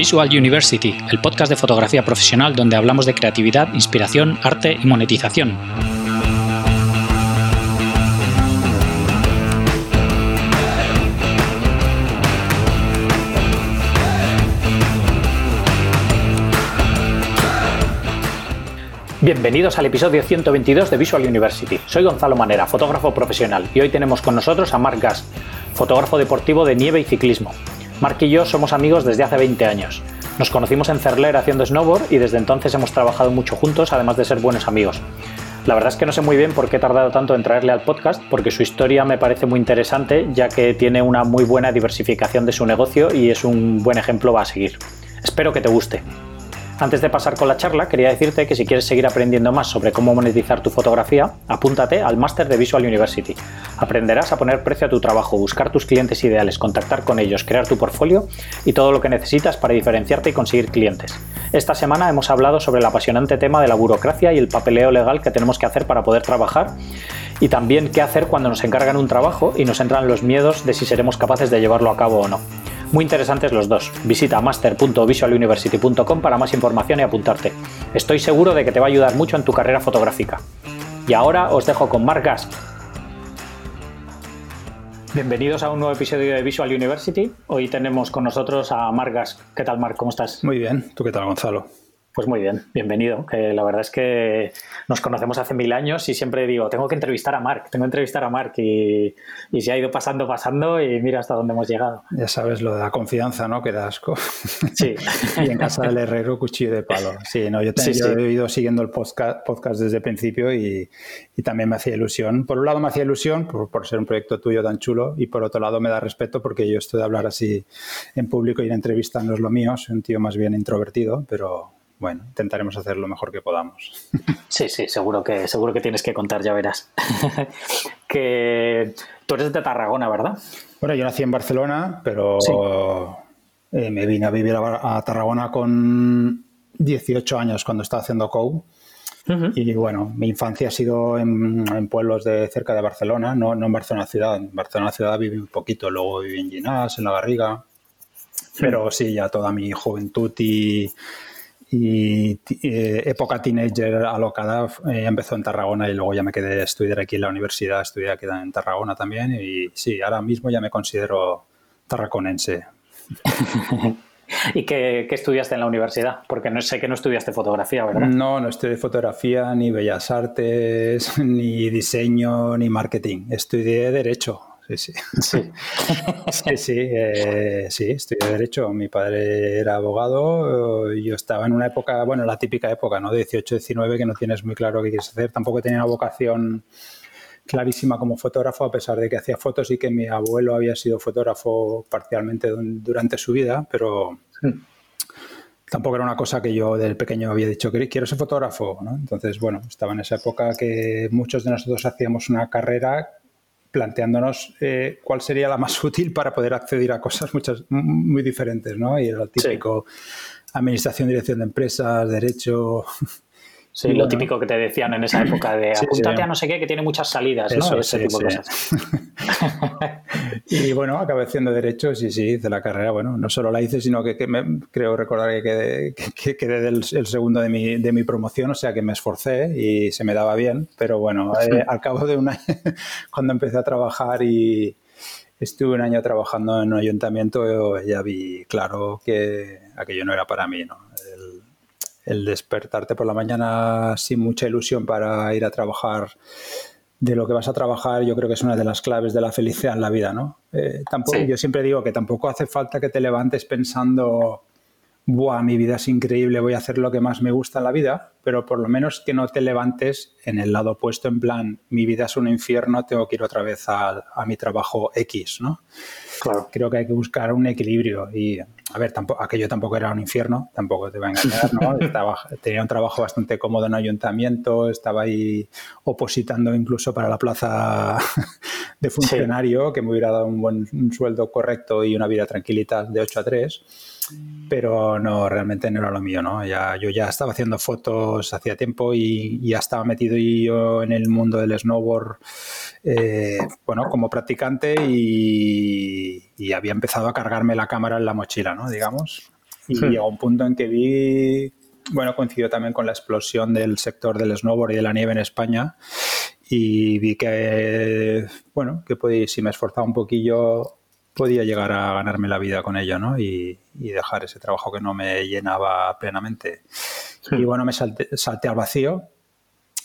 Visual University, el podcast de fotografía profesional donde hablamos de creatividad, inspiración, arte y monetización. Bienvenidos al episodio 122 de Visual University. Soy Gonzalo Manera, fotógrafo profesional, y hoy tenemos con nosotros a Mark Gas, fotógrafo deportivo de nieve y ciclismo. Mark y yo somos amigos desde hace 20 años. Nos conocimos en Cerler haciendo snowboard y desde entonces hemos trabajado mucho juntos, además de ser buenos amigos. La verdad es que no sé muy bien por qué he tardado tanto en traerle al podcast, porque su historia me parece muy interesante, ya que tiene una muy buena diversificación de su negocio y es un buen ejemplo a seguir. Espero que te guste. Antes de pasar con la charla, quería decirte que si quieres seguir aprendiendo más sobre cómo monetizar tu fotografía, apúntate al máster de Visual University. Aprenderás a poner precio a tu trabajo, buscar tus clientes ideales, contactar con ellos, crear tu portfolio y todo lo que necesitas para diferenciarte y conseguir clientes. Esta semana hemos hablado sobre el apasionante tema de la burocracia y el papeleo legal que tenemos que hacer para poder trabajar y también qué hacer cuando nos encargan un trabajo y nos entran los miedos de si seremos capaces de llevarlo a cabo o no. Muy interesantes los dos. Visita master.visualuniversity.com para más información y apuntarte. Estoy seguro de que te va a ayudar mucho en tu carrera fotográfica. Y ahora os dejo con Mark Gas. Bienvenidos a un nuevo episodio de Visual University. Hoy tenemos con nosotros a Mark Gas. ¿Qué tal, Mark? ¿Cómo estás? Muy bien. ¿Tú qué tal, Gonzalo? Pues muy bien, bienvenido. La verdad es que nos conocemos hace mil años y siempre digo, tengo que entrevistar a Mark, tengo que entrevistar a Mark y, y se ha ido pasando, pasando y mira hasta dónde hemos llegado. Ya sabes lo de la confianza, ¿no? Que da asco. Sí. y en casa del herrero, cuchillo de palo. Sí, no, yo, he ido siguiendo el podcast, podcast desde el principio y, y, también me hacía ilusión. Por un lado me hacía ilusión por, por, ser un proyecto tuyo tan chulo y por otro lado me da respeto porque yo estoy de hablar así en público y en entrevista no es lo mío, soy un tío más bien introvertido, pero bueno, intentaremos hacer lo mejor que podamos. Sí, sí, seguro que, seguro que tienes que contar, ya verás. que tú eres de Tarragona, ¿verdad? Bueno, yo nací en Barcelona, pero eh, me vine a vivir a, Tarragona con 18 años cuando estaba haciendo COU. Y bueno, mi infancia ha sido en, pueblos de cerca de Barcelona, no, no, en Barcelona ciudad. En Barcelona ciudad viví un poquito, luego viví en Ginás, en La Garriga. Pero sí, ya toda mi juventud y, y eh, época teenager alocada eh, empezó en Tarragona y luego ya me quedé a estudiar aquí en la universidad, estudié aquí en Tarragona también y sí, ahora mismo ya me considero tarraconense. ¿Y qué, estudiaste en la universidad? Porque no sé que no estudiaste fotografía, ¿verdad? No, no estudié fotografía, ni bellas artes, ni diseño, ni marketing. Estudié derecho sí, sí. Sí, sí, eh, sí, estoy de derecho. Mi padre era abogado, yo estaba en una época, bueno, la típica época, ¿no? De 18, 19, que no tienes muy claro qué quieres hacer. Tampoco tenía una vocación clarísima como fotógrafo, a pesar de que hacía fotos y que mi abuelo había sido fotógrafo parcialmente durante su vida, pero tampoco era una cosa que yo del pequeño había dicho, quiero ser fotógrafo, ¿no? Entonces, bueno, estaba en esa época que muchos de nosotros hacíamos una carrera planteándonos eh, cuál sería la más útil para poder acceder a cosas muchas, muy diferentes, ¿no? Y el típico administración, dirección de empresas, derecho, Sí, lo típico que te decían en esa época de apúntate a no sé qué, que tiene muchas salidas, ¿no? Ese tipo de cosas. y bueno, acabé haciendo Derecho, sí, sí, hice la carrera. Bueno, no solo la hice, sino que, creo recordar que quedé, que, quedé del, el segundo de mi, de mi promoción, o sea que me esforcé y se me daba bien. Pero bueno, eh, al cabo de un año, cuando empecé a trabajar y estuve un año trabajando en un ayuntamiento, ya vi claro que aquello no era para mí, ¿no? El despertarte por la mañana sin mucha ilusión para ir a trabajar de lo que vas a trabajar, yo creo que es una de las claves de la felicidad en la vida, ¿no? Eh, tampoco, Yo siempre digo que tampoco hace falta que te levantes pensando, ¡buah, mi vida es increíble, voy a hacer lo que más me gusta en la vida! Pero por lo menos que no te levantes en el lado opuesto, en plan, mi vida es un infierno, tengo que ir otra vez a, a mi trabajo X, ¿no? Claro. Creo que hay que buscar un equilibrio y a ver, tampoco, aquello tampoco era un infierno, tampoco te va a engañar, ¿no? tenía un trabajo bastante cómodo en ayuntamiento, estaba ahí opositando incluso para la plaza de funcionario, que me hubiera dado un buen sueldo correcto y una vida tranquilita de 8 a 3 pero no, realmente no era lo mío, ¿no? Ya, yo ya estaba haciendo fotos hacía tiempo y, ya estaba metido yo en el mundo del snowboard, eh, bueno, como practicante y, había empezado a cargarme la cámara en la mochila, ¿no? Digamos. Y hmm. llegó un punto en que vi, bueno, coincidió también con la explosión del sector del snowboard y de la nieve en España y vi que, bueno, que si me esforzaba un poquillo podía llegar a ganarme la vida con ello, ¿no? Y, dejar ese trabajo que no me llenaba plenamente. Y bueno, me salté, al vacío,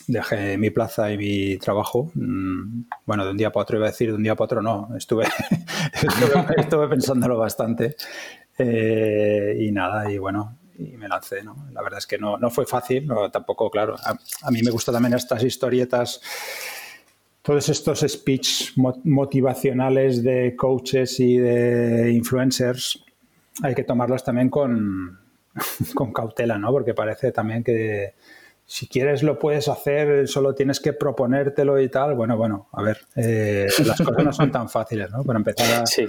dejé mi plaza y mi trabajo. Mm, bueno, de un día para otro iba a decir, de un día para otro no, estuve, estuve, pensándolo bastante. Eh, y nada, y bueno, y me lancé, ¿no? La verdad es que no, no fue fácil, tampoco, claro. A, a, mí me gustan también estas historietas todos estos speech motivacionales de coaches y de influencers hay que tomarlos también con, con cautela, ¿no? Porque parece también que si quieres lo puedes hacer, solo tienes que proponértelo y tal. Bueno, bueno, a ver, eh, las cosas no son tan fáciles, ¿no? Para empezar a, sí.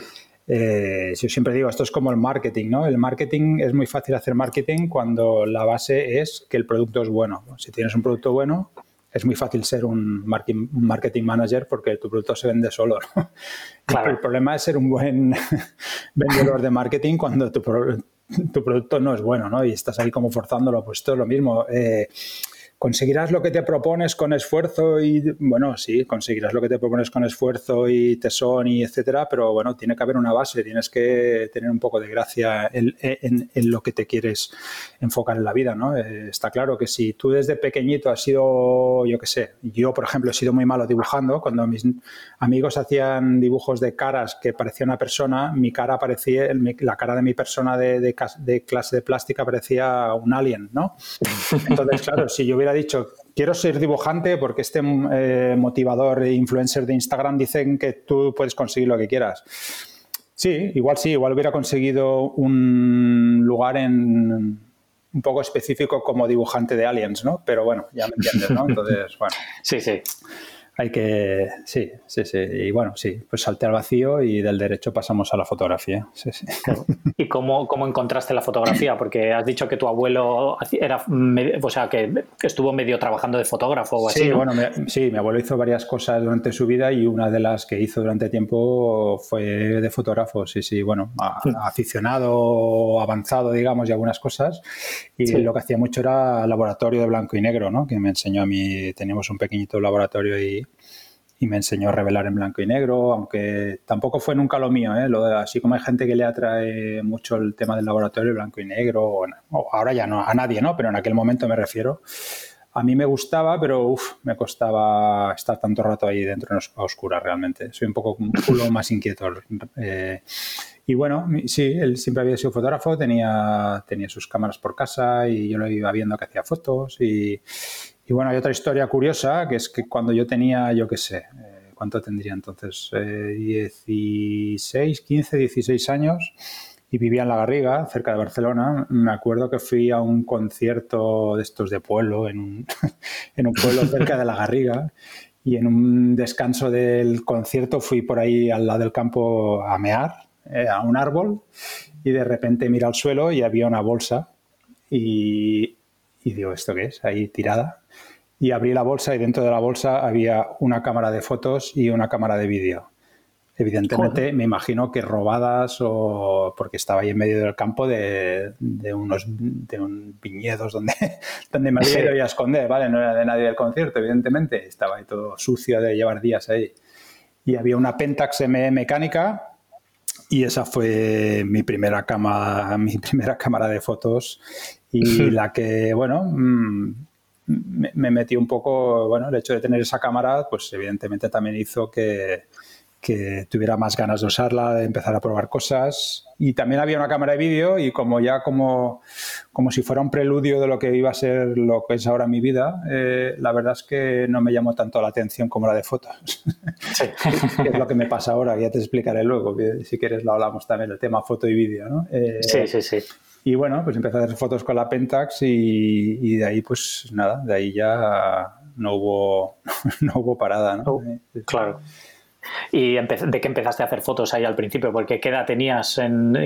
Eh, yo siempre digo, esto es como el marketing, ¿no? El marketing es muy fácil hacer marketing cuando la base es que el producto es bueno. Si tienes un producto bueno, es muy fácil ser un marketing manager porque tu producto se vende solo. Claro. El problema es ser un buen vendedor de marketing cuando tu, tu, producto no es bueno, ¿no? Y estás ahí como forzándolo. Pues todo es lo mismo. Eh, ¿Conseguirás lo que te propones con esfuerzo y, bueno, sí, conseguirás lo que te propones con esfuerzo y tesón y etcétera, pero bueno, tiene que haber una base, tienes que tener un poco de gracia en, lo que te quieres enfocar en la vida, ¿no? Eh, está claro que si tú desde pequeñito has sido, yo qué sé, yo por ejemplo he sido muy malo dibujando, cuando mis amigos hacían dibujos de caras que parecía una persona, mi cara parecía, la cara de mi persona de, de clase de plástica parecía un alien, ¿no? Entonces, claro, si yo hubiera dicho, quiero ser dibujante porque este eh, motivador e influencer de Instagram dicen que tú puedes conseguir lo que quieras. Sí, igual sí, igual hubiera conseguido un lugar en un poco específico como dibujante de aliens, ¿no? Pero bueno, ya me entiendes, ¿no? Entonces, bueno. Sí, sí hay que, sí, sí, sí. Y bueno, sí, pues salte al vacío y del derecho pasamos a la fotografía. Sí, sí. ¿Y cómo, cómo, encontraste la fotografía? Porque has dicho que tu abuelo era, o sea, que estuvo medio trabajando de fotógrafo o así. Sí, bueno, sí, mi abuelo hizo varias cosas durante su vida y una de las que hizo durante tiempo fue de fotógrafo. Sí, sí, bueno, aficionado, avanzado, digamos, y algunas cosas. Y lo que hacía mucho era laboratorio de blanco y negro, ¿no? Que me enseñó a mí, teníamos un pequeñito laboratorio y y me enseñó a revelar en blanco y negro, aunque tampoco fue nunca lo mío, ¿eh? así como hay gente que le atrae mucho el tema del laboratorio blanco y negro, ahora ya no, a nadie, ¿no? Pero en aquel momento me refiero. A mí me gustaba, pero uf, me costaba estar tanto rato ahí dentro a oscuras realmente. Soy un poco un culo más inquieto. Eh, y bueno, sí, él siempre había sido fotógrafo, tenía, tenía sus cámaras por casa y yo lo iba viendo que hacía fotos y, y bueno, hay otra historia curiosa, que es que cuando yo tenía, yo qué sé, eh, ¿cuánto tendría entonces? 16, 15, 16 años y vivía en La Garriga, cerca de Barcelona. Me acuerdo que fui a un concierto de estos de pueblo, en un, en un pueblo cerca de La Garriga, y en un descanso del concierto fui por ahí al lado del campo a mear, eh, a un árbol, y de repente mira al suelo y había una bolsa. Y, y digo, ¿esto qué es? Ahí tirada y abrí la bolsa y dentro de la bolsa había una cámara de fotos y una cámara de vídeo. Evidentemente, me imagino que robadas o porque estaba ahí en medio del campo de, unos de un viñedos donde, donde me había ido a esconder, ¿vale? No era de nadie del concierto, evidentemente. Estaba ahí todo sucio de llevar días ahí. Y había una Pentax M mecánica y esa fue mi primera, cama, mi primera cámara de fotos y la que, bueno, mm, me, me metió un poco, bueno, el hecho de tener esa cámara, pues evidentemente también hizo que, que tuviera más ganas de usarla, de empezar a probar cosas. Y también había una cámara de vídeo y como ya como, como si fuera un preludio de lo que iba a ser lo que es ahora mi vida, eh, la verdad es que no me llamó tanto la atención como la de fotos. Sí. es lo que me pasa ahora, ya te explicaré luego, si quieres lo hablamos también, el tema foto y vídeo. ¿no? Eh, sí, sí, sí. Y bueno, pues empecé a hacer fotos con la Pentax y, de ahí pues nada, de ahí ya no hubo, no hubo parada, ¿no? Claro. ¿Y de qué empezaste a hacer fotos ahí al principio? Porque ¿qué edad tenías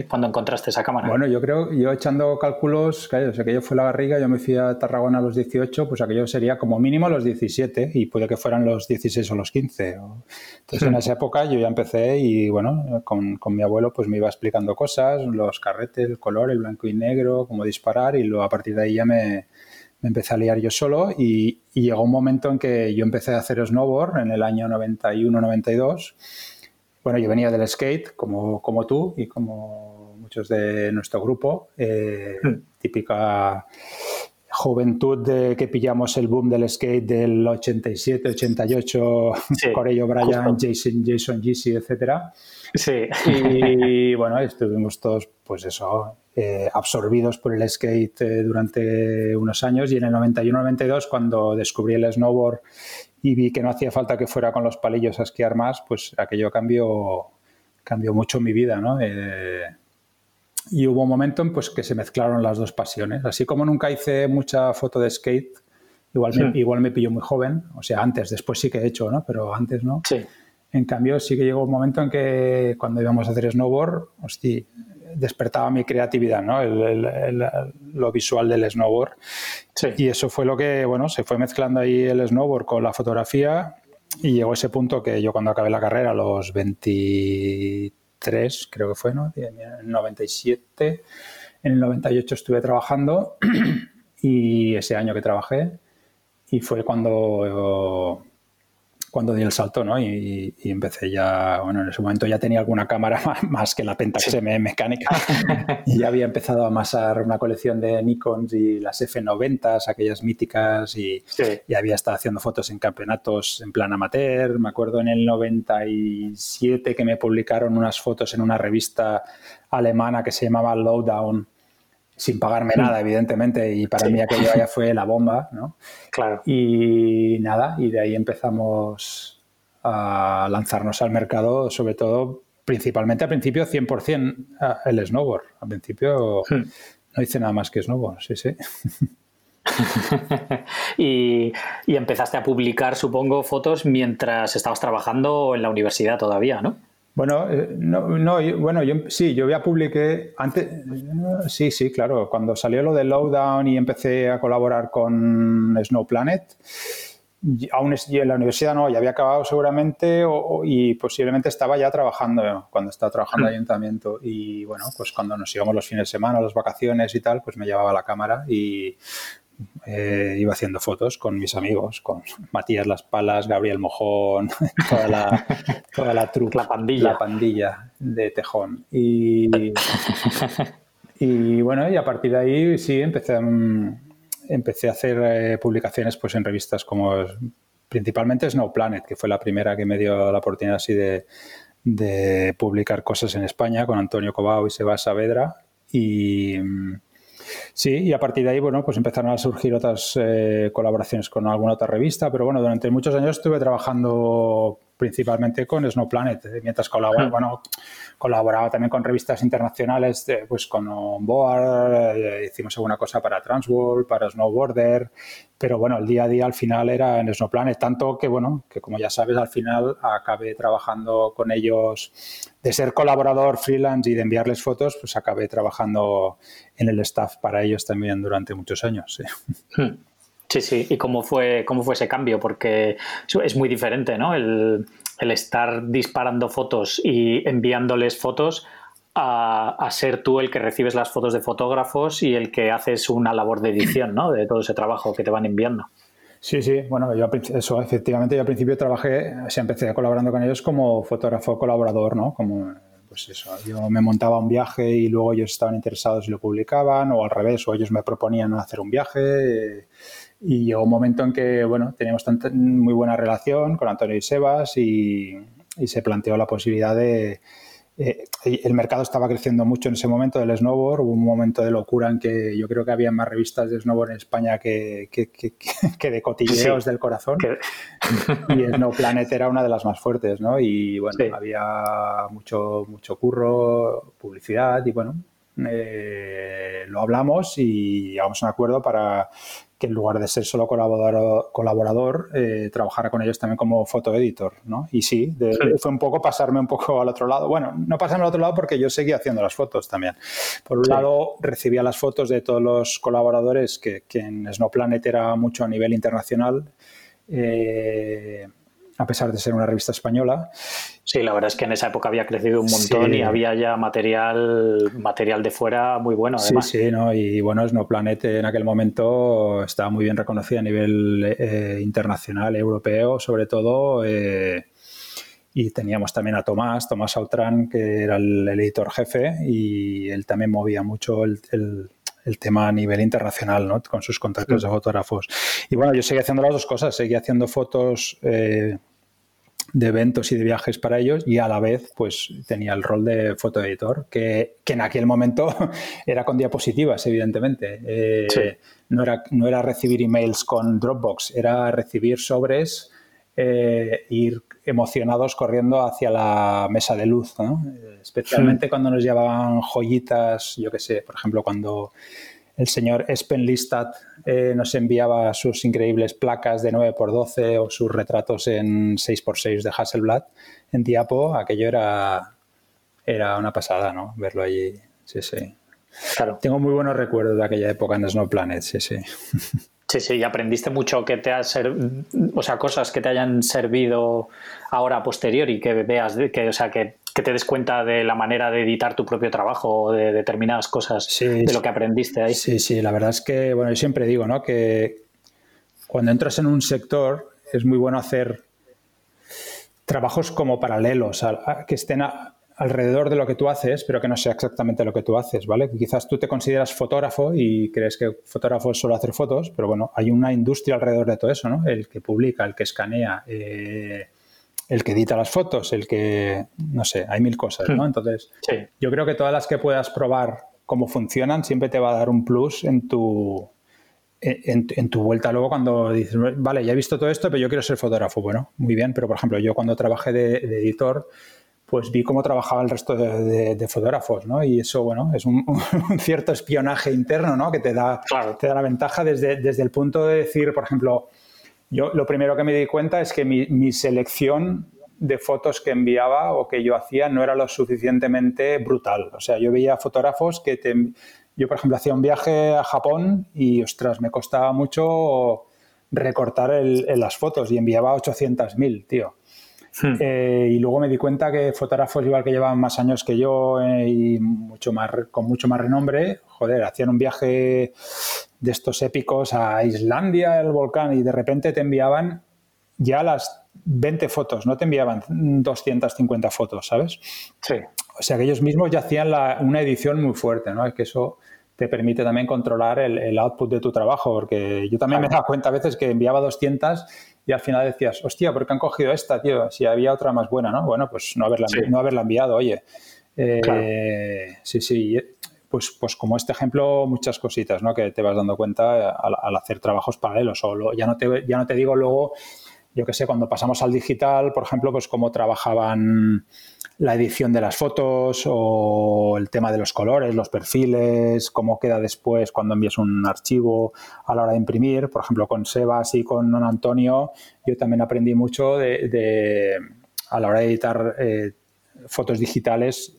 cuando encontraste esa cámara? Bueno, yo creo, yo echando cálculos, claro, o sea, que yo fue la barriga, yo me fui a Tarragona a los 18, pues aquello sería como mínimo los 17 y puede que fueran los 16 o los 15. Entonces en esa época yo ya empecé y bueno, con, con, mi abuelo pues me iba explicando cosas, los carretes, el color, el blanco y negro, cómo disparar y luego a partir de ahí ya me, me empecé a liar yo solo y, llegó un momento en que yo empecé a hacer snowboard en el año 91-92. Bueno, yo venía del skate, como, como tú y como muchos de nuestro grupo, eh, hmm. típica juventud de que pillamos el boom del skate del 87, 88, sí, Corello Bryan, Jason, Jason Gisi, etcétera. Sí. Y bueno, estuvimos todos, pues eso, eh, absorbidos por el skate eh, durante unos años y en el 91-92 cuando descubrí el snowboard y vi que no hacía falta que fuera con los palillos a esquiar más, pues aquello cambió, cambió mucho mi vida, ¿no? Eh, y hubo un momento en pues, que se mezclaron las dos pasiones. Así como nunca hice mucha foto de skate, igual, me, igual me pilló muy joven, o sea, antes, después sí que he hecho, ¿no? Pero antes no. Sí. En cambio, sí que llegó un momento en que cuando íbamos a hacer snowboard, hostia, despertaba mi creatividad, ¿no? lo visual del snowboard. Y eso fue lo que, bueno, se fue mezclando ahí el snowboard con la fotografía y llegó ese punto que yo cuando acabé la carrera, a los 23, creo que fue, ¿no? En el 97, en el 98 estuve trabajando y ese año que trabajé y fue cuando cuando di el salto, ¿no? Y, empecé ya, bueno, en ese momento ya tenía alguna cámara más, que la Pentax M mecánica y ya había empezado a amasar una colección de Nikons y las F90, aquellas míticas y, ya había estado haciendo fotos en campeonatos en plan amateur. Me acuerdo en el 97 que me publicaron unas fotos en una revista alemana que se llamaba Lowdown sin pagarme nada, evidentemente, y para mí aquello ya fue la bomba, ¿no? Claro. Y nada, y de ahí empezamos a lanzarnos al mercado, sobre todo, principalmente al principio 100% el snowboard. Al principio hmm. no hice nada más que snowboard, sí, sí. y, y empezaste a publicar, supongo, fotos mientras estabas trabajando en la universidad todavía, ¿no? Bueno, eh, no, no bueno, yo, sí, yo ya publiqué antes, sí, sí, claro, cuando salió lo de Lowdown y empecé a colaborar con Snow Planet, aún en la universidad no, ya había acabado seguramente y posiblemente estaba ya trabajando cuando estaba trabajando en el ayuntamiento. Y bueno, pues cuando nos íbamos los fines de semana, las vacaciones y tal, pues me llevaba la cámara y eh, iba haciendo fotos con mis amigos, con Matías Las Palas, Gabriel Mojón, toda la, toda la truca, la pandilla. la pandilla de Tejón. Y, y bueno, y a partir de ahí sí empecé, empecé a hacer eh, publicaciones pues, en revistas como principalmente Snow Planet, que fue la primera que me dio la oportunidad así de, de publicar cosas en España con Antonio Cobao y Sebas Saavedra. Y, Sí, y a partir de ahí, bueno, pues empezaron a surgir otras eh, colaboraciones con alguna otra revista, pero bueno, durante muchos años estuve trabajando principalmente con Snow Planet, eh, mientras colaboraba, bueno, colaboraba también con revistas internacionales, pues con Onboard, eh, hicimos alguna cosa para Transworld, para Snowboarder, pero bueno, el día a día al final era en Snow Planet, tanto que bueno, que como ya sabes, al final acabé trabajando con ellos, de ser colaborador freelance y de enviarles fotos, pues acabé trabajando en el staff para ellos también durante muchos años. Sí. Hmm. Sí, sí. ¿Y cómo fue, cómo fue ese cambio? Porque es muy diferente, ¿no? El, estar disparando fotos y enviándoles fotos a, ser tú el que recibes las fotos de fotógrafos y el que haces una labor de edición, ¿no? De todo ese trabajo que te van enviando. Sí, sí, bueno, yo eso, efectivamente, yo al principio trabajé, o sea, empecé colaborando con ellos como fotógrafo colaborador, ¿no? Como, pues eso, yo me montaba un viaje y luego ellos estaban interesados y lo publicaban, o al revés, o ellos me proponían hacer un viaje. Llegó un momento en que, bueno, teníamos muy buena relación con Antonio y Sebas y, se planteó la posibilidad de... Eh, el mercado estaba creciendo mucho en ese momento del snowboard, hubo un momento de locura en que yo creo que había más revistas de snowboard en España que, que, de cotilleos del corazón. y Snow Planet era una de las más fuertes, ¿no? Y bueno, había mucho, mucho curro, publicidad y bueno, eh, lo hablamos y llegamos a un acuerdo para que en lugar de ser solo colaborador, colaborador eh, trabajara con ellos también como fotoeditor, ¿no? Y sí, fue un poco pasarme un poco al otro lado. Bueno, no pasarme al otro lado porque yo seguía haciendo las fotos también. Por un lado, recibía las fotos de todos los colaboradores, que, que en Snowplanet era mucho a nivel internacional, eh, a pesar de ser una revista española. Sí, la verdad es que en esa época había crecido un montón y había ya material, material de fuera muy bueno. Además. Sí, sí, ¿no? y bueno, Snowplanet en aquel momento estaba muy bien reconocida a nivel eh, internacional, europeo, sobre todo. Eh, y teníamos también a Tomás, Tomás Autran, que era el, editor jefe, y él también movía mucho el, tema a nivel internacional, ¿no? Con sus contactos de fotógrafos. Y bueno, yo seguía haciendo las dos cosas, seguía haciendo fotos eh, de eventos y de viajes para ellos y a la vez pues tenía el rol de fotoeditor que, que en aquel momento era con diapositivas evidentemente. Eh, no, era, no era recibir emails con Dropbox era recibir sobres eh, ir emocionados corriendo hacia la mesa de luz especialmente cuando nos llevaban joyitas yo que sé por ejemplo cuando el señor Espen Listat eh, nos enviaba sus increíbles placas de 9x12 o sus retratos en 6x6 de Hasselblad en Diapo, aquello era, era una pasada, ¿no? Verlo allí, sí, sí. Claro. Tengo muy buenos recuerdos de aquella época en Snow Planet, sí, sí. Sí, sí, y aprendiste mucho que te ha o sea, cosas que te hayan servido ahora a posteriori, que veas, que, o sea, que, te des cuenta de la manera de editar tu propio trabajo o de determinadas cosas de lo que aprendiste ahí. Sí, sí, la verdad es que, bueno, yo siempre digo, ¿no? Que cuando entras en un sector es muy bueno hacer trabajos como paralelos, que estén a, alrededor de lo que tú haces, pero que no sea exactamente lo que tú haces, ¿vale? Quizás tú te consideras fotógrafo y crees que fotógrafo es solo hacer fotos, pero bueno, hay una industria alrededor de todo eso, ¿no? El que publica, el que escanea, eh, el que edita las fotos, el que, no sé, hay mil cosas, ¿no? Hmm. Entonces, yo creo que todas las que puedas probar cómo funcionan siempre te va a dar un plus en tu, en, tu vuelta luego cuando dices, vale, ya he visto todo esto, pero yo quiero ser fotógrafo. Bueno, muy bien, pero por ejemplo, yo cuando trabajé de editor, pues vi cómo trabajaba el resto de, fotógrafos, ¿no? Y eso, bueno, es un, cierto espionaje interno, ¿no? Que te da, te da la ventaja desde, desde el punto de decir, por ejemplo, yo lo primero que me di cuenta es que mi, selección de fotos que enviaba o que yo hacía no era lo suficientemente brutal. O sea, yo veía fotógrafos que te, yo, por ejemplo, hacía un viaje a Japón y, ostras, me costaba mucho recortar las fotos y enviaba 800.000, tío. Hmm. Eh, y luego me di cuenta que fotógrafos igual que llevaban más años que yo eh, y mucho más, con mucho más renombre, joder, hacían un viaje de estos épicos a Islandia, el volcán, y de repente te enviaban ya las 20 fotos, no te enviaban 250 fotos, ¿sabes? Sí. O sea que ellos mismos ya hacían una edición muy fuerte, ¿no? Es que eso te permite también controlar el, output de tu trabajo, porque yo también me he dado cuenta a veces que enviaba 200 y al final decías, hostia, ¿por qué han cogido esta, tío? Si había otra más buena, ¿no? Bueno, pues no haberla, no haberla enviado, oye. Eh, sí, sí. Pues, pues como este ejemplo, muchas cositas, ¿no? Que te vas dando cuenta al, hacer trabajos paralelos. O ya, no te, ya no te digo luego, yo qué sé, cuando pasamos al digital, por ejemplo, pues cómo trabajaban la edición de las fotos o el tema de los colores, los perfiles, cómo queda después cuando envías un archivo a la hora de imprimir. Por ejemplo, con Sebas y con Antonio, yo también aprendí mucho de, a la hora de editar eh, fotos digitales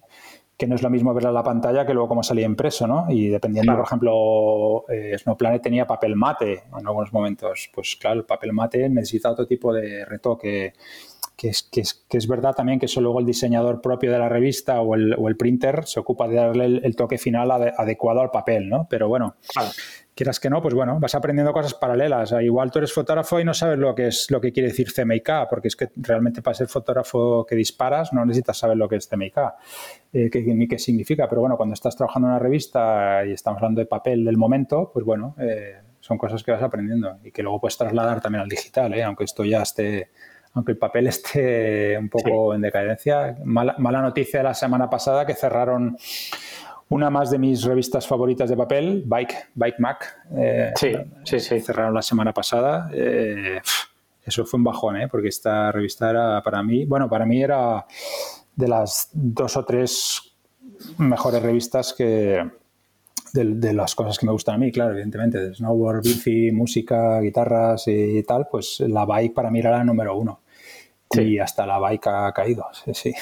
que no es lo mismo verla en la pantalla que luego cómo salía impreso, ¿no? Y dependiendo, por ejemplo, eh, Snowplanet tenía papel mate en algunos momentos. Pues claro, el papel mate necesita otro tipo de retoque que es, que es, que es verdad también que eso luego el diseñador propio de la revista o el, o el printer se ocupa de darle el, toque final adecuado al papel, ¿no? Pero bueno, quieras que no, pues bueno, vas aprendiendo cosas paralelas. Igual tú eres fotógrafo y no sabes lo que es lo que quiere decir CMYK, porque es que realmente para ser fotógrafo que disparas no necesitas saber lo que es CMYK, eh, ni qué significa. Pero bueno, cuando estás trabajando en una revista y estamos hablando de papel del momento, pues bueno, eh, son cosas que vas aprendiendo y que luego puedes trasladar también al digital, ¿eh? aunque esto ya esté aunque el papel esté un poco en decadencia. Mala, noticia de la semana pasada que cerraron una más de mis revistas favoritas de papel, Bike, Bike Mac. Eh, sí, sí, sí. Cerraron la semana pasada. Eh, eso fue un bajón, ¿eh? porque esta revista era para mí, bueno, para mí era de las dos o tres mejores revistas que de, las cosas que me gustan a mí, claro, evidentemente, de snowboard, bici, música, guitarras y tal, pues la bike para mí era la número uno. Y hasta la bike ha caído, sí, sí.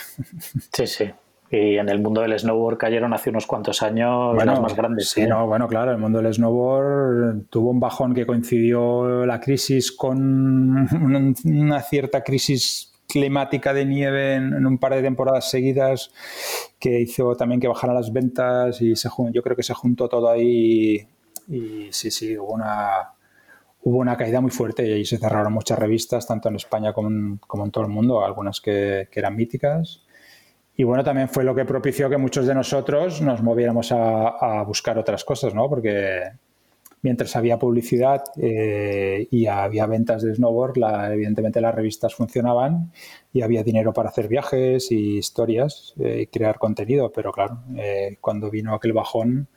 Sí, sí. Y en el mundo del snowboard cayeron hace unos cuantos años las más grandes. Sí, no, bueno, claro, el mundo del snowboard tuvo un bajón que coincidió la crisis con una cierta crisis climática de nieve en, un par de temporadas seguidas que hizo también que bajaran las ventas y se, yo creo que se juntó todo ahí y, sí, sí, hubo una, hubo una caída muy fuerte y ahí se cerraron muchas revistas, tanto en España como en, como en todo el mundo, algunas que, que, eran míticas. Y bueno, también fue lo que propició que muchos de nosotros nos moviéramos a, buscar otras cosas, ¿no? Porque mientras había publicidad eh, y había ventas de snowboard, evidentemente las revistas funcionaban y había dinero para hacer viajes y historias eh, y crear contenido, pero claro, eh, cuando vino aquel bajón,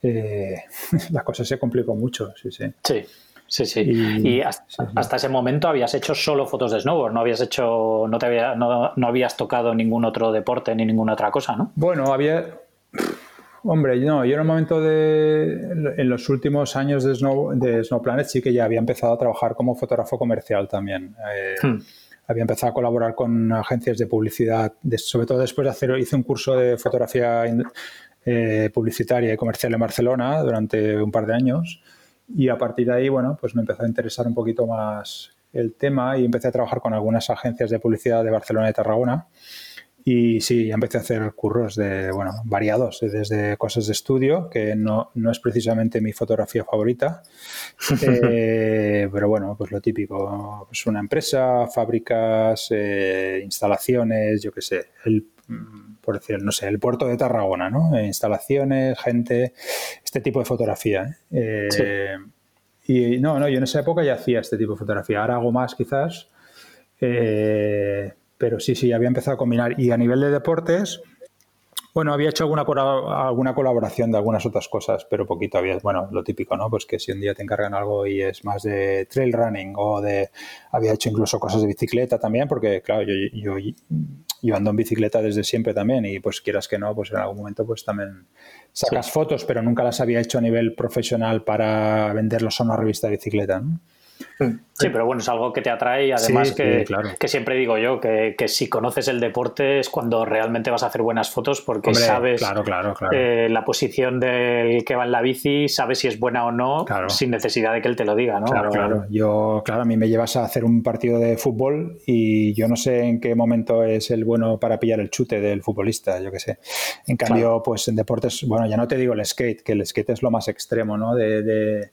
la cosa se complicó mucho, sí, sí. Sí. Sí, sí. Y, hasta, ese momento habías hecho solo fotos de snowboard, no habías hecho, no te había, no, no habías tocado ningún otro deporte ni ninguna otra cosa, ¿no? Bueno, había, Hombre, no, yo en el momento de. En los últimos años de Snow, de Snow Planet sí que ya había empezado a trabajar como fotógrafo comercial también. Eh, hmm. Había empezado a colaborar con agencias de publicidad, sobre todo después de hacer. Hice un curso de fotografía eh, publicitaria y comercial en Barcelona durante un par de años. Y a partir de ahí, bueno, pues me empezó a interesar un poquito más el tema y empecé a trabajar con algunas agencias de publicidad de Barcelona y Tarragona. Y sí, empecé a hacer curros de, bueno, variados, desde cosas de estudio, que no, no es precisamente mi fotografía favorita, eh, pero bueno, pues lo típico, pues una empresa, fábricas, eh, instalaciones, yo qué sé, el, por decir, no sé, el puerto de Tarragona, ¿no? Eh, instalaciones, gente, este tipo de fotografía. Y no, no, yo en esa época ya hacía este tipo de fotografía, ahora hago más quizás. Eh, pero sí, sí, había empezado a combinar. Y a nivel de deportes, bueno, había hecho alguna, alguna colaboración de algunas otras cosas, pero poquito había, bueno, lo típico, ¿no? Pues que si un día te encargan algo y es más de trail running o de, había hecho incluso cosas de bicicleta también, porque claro, yo, yo, yo ando en bicicleta desde siempre también y pues quieras que no, pues en algún momento pues también sacas fotos, pero nunca las había hecho a nivel profesional para venderlos a una revista de bicicleta, ¿no? Sí, pero bueno, es algo que te atrae y además que, que, siempre digo yo que, que, si conoces el deporte es cuando realmente vas a hacer buenas fotos porque sabes claro, claro, eh, la posición del que va en la bici, sabes si es buena o no sin necesidad de que él te lo diga, ¿no? Claro, claro. Yo, claro, a mí me llevas a hacer un partido de fútbol y yo no sé en qué momento es el bueno para pillar el chute del futbolista, yo qué sé. En cambio, pues en deportes, bueno, ya no te digo el skate, que el skate es lo más extremo, ¿no? de de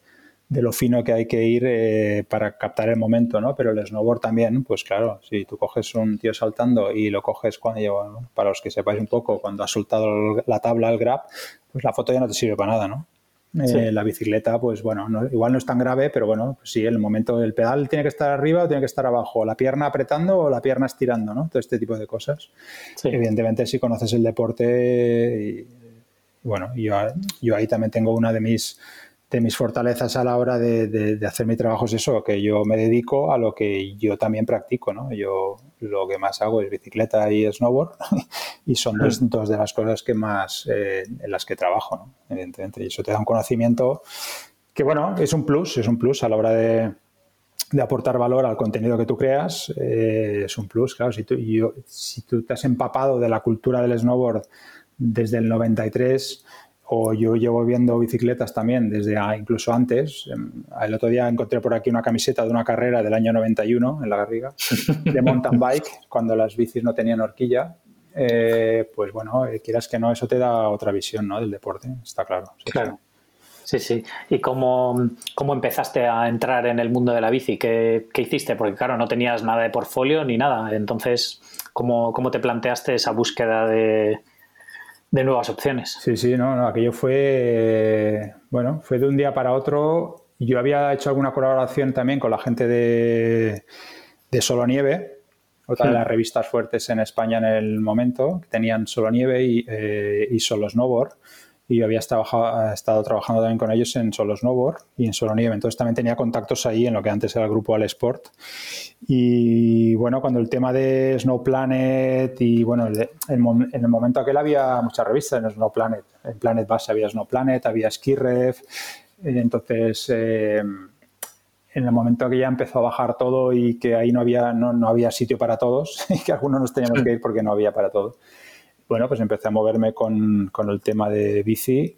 lo fino que hay que ir eh, para captar el momento, ¿no? Pero el snowboard también, pues claro, si tú coges un tío saltando y lo coges cuando lleva, para los que sepáis un poco, cuando has soltado la tabla, el grab, pues la foto ya no te sirve para nada, ¿no? Eh, la bicicleta, pues bueno, igual no es tan grave, pero bueno, pues sí, el momento, el pedal tiene que estar arriba o tiene que estar abajo, la pierna apretando o la pierna estirando, ¿no? Todo este tipo de cosas. Evidentemente, si conoces el deporte, y, bueno, yo, yo ahí también tengo una de mis de mis fortalezas a la hora de, hacer mi trabajo es eso, que yo me dedico a lo que yo también practico, ¿no? Yo lo que más hago es bicicleta y snowboard y son dos, dos de las cosas que más eh, en las que trabajo, ¿no? Evidentemente, y eso te da un conocimiento que, bueno, es un plus, es un plus a la hora de, aportar valor al contenido que tú creas, eh, es un plus, claro, si tú, yo, si tú te has empapado de la cultura del snowboard desde el 93 o yo llevo viendo bicicletas también desde incluso antes. Em, el otro día encontré por aquí una camiseta de una carrera del año 91 en la Garriga, de mountain bike, cuando las bicis no tenían horquilla. Eh, pues bueno, eh, quieras que no, eso te da otra visión ¿no? del deporte, está claro. claro. Sí, sí. ¿Y cómo, cómo, empezaste a entrar en el mundo de la bici? ¿Qué, ¿Qué, hiciste? Porque claro, no tenías nada de portfolio ni nada. Entonces, ¿cómo, cómo te planteaste esa búsqueda de, de nuevas opciones. Sí, sí, no, no, aquello fue, bueno, fue de un día para otro. Yo había hecho alguna colaboración también con la gente de, de Solo Nieve, otra de hmm. las revistas fuertes en España en el momento, que tenían Solo Nieve y, eh, y Solo Snowboard. Y había estado, estado, trabajando también con ellos en Solo Snowboard y en Solo Nieve. Entonces también tenía contactos ahí en lo que antes era el grupo Al Sport. Y bueno, cuando el tema de Snow Planet y bueno, en el momento aquel había muchas revistas en Snow Planet. En Planet Base había Snow Planet, había Skirref. Entonces, eh, en el momento que ya empezó a bajar todo y que ahí no había, no, no había sitio para todos y que algunos nos teníamos que ir porque no había para todos bueno, pues empecé a moverme con, con el tema de bici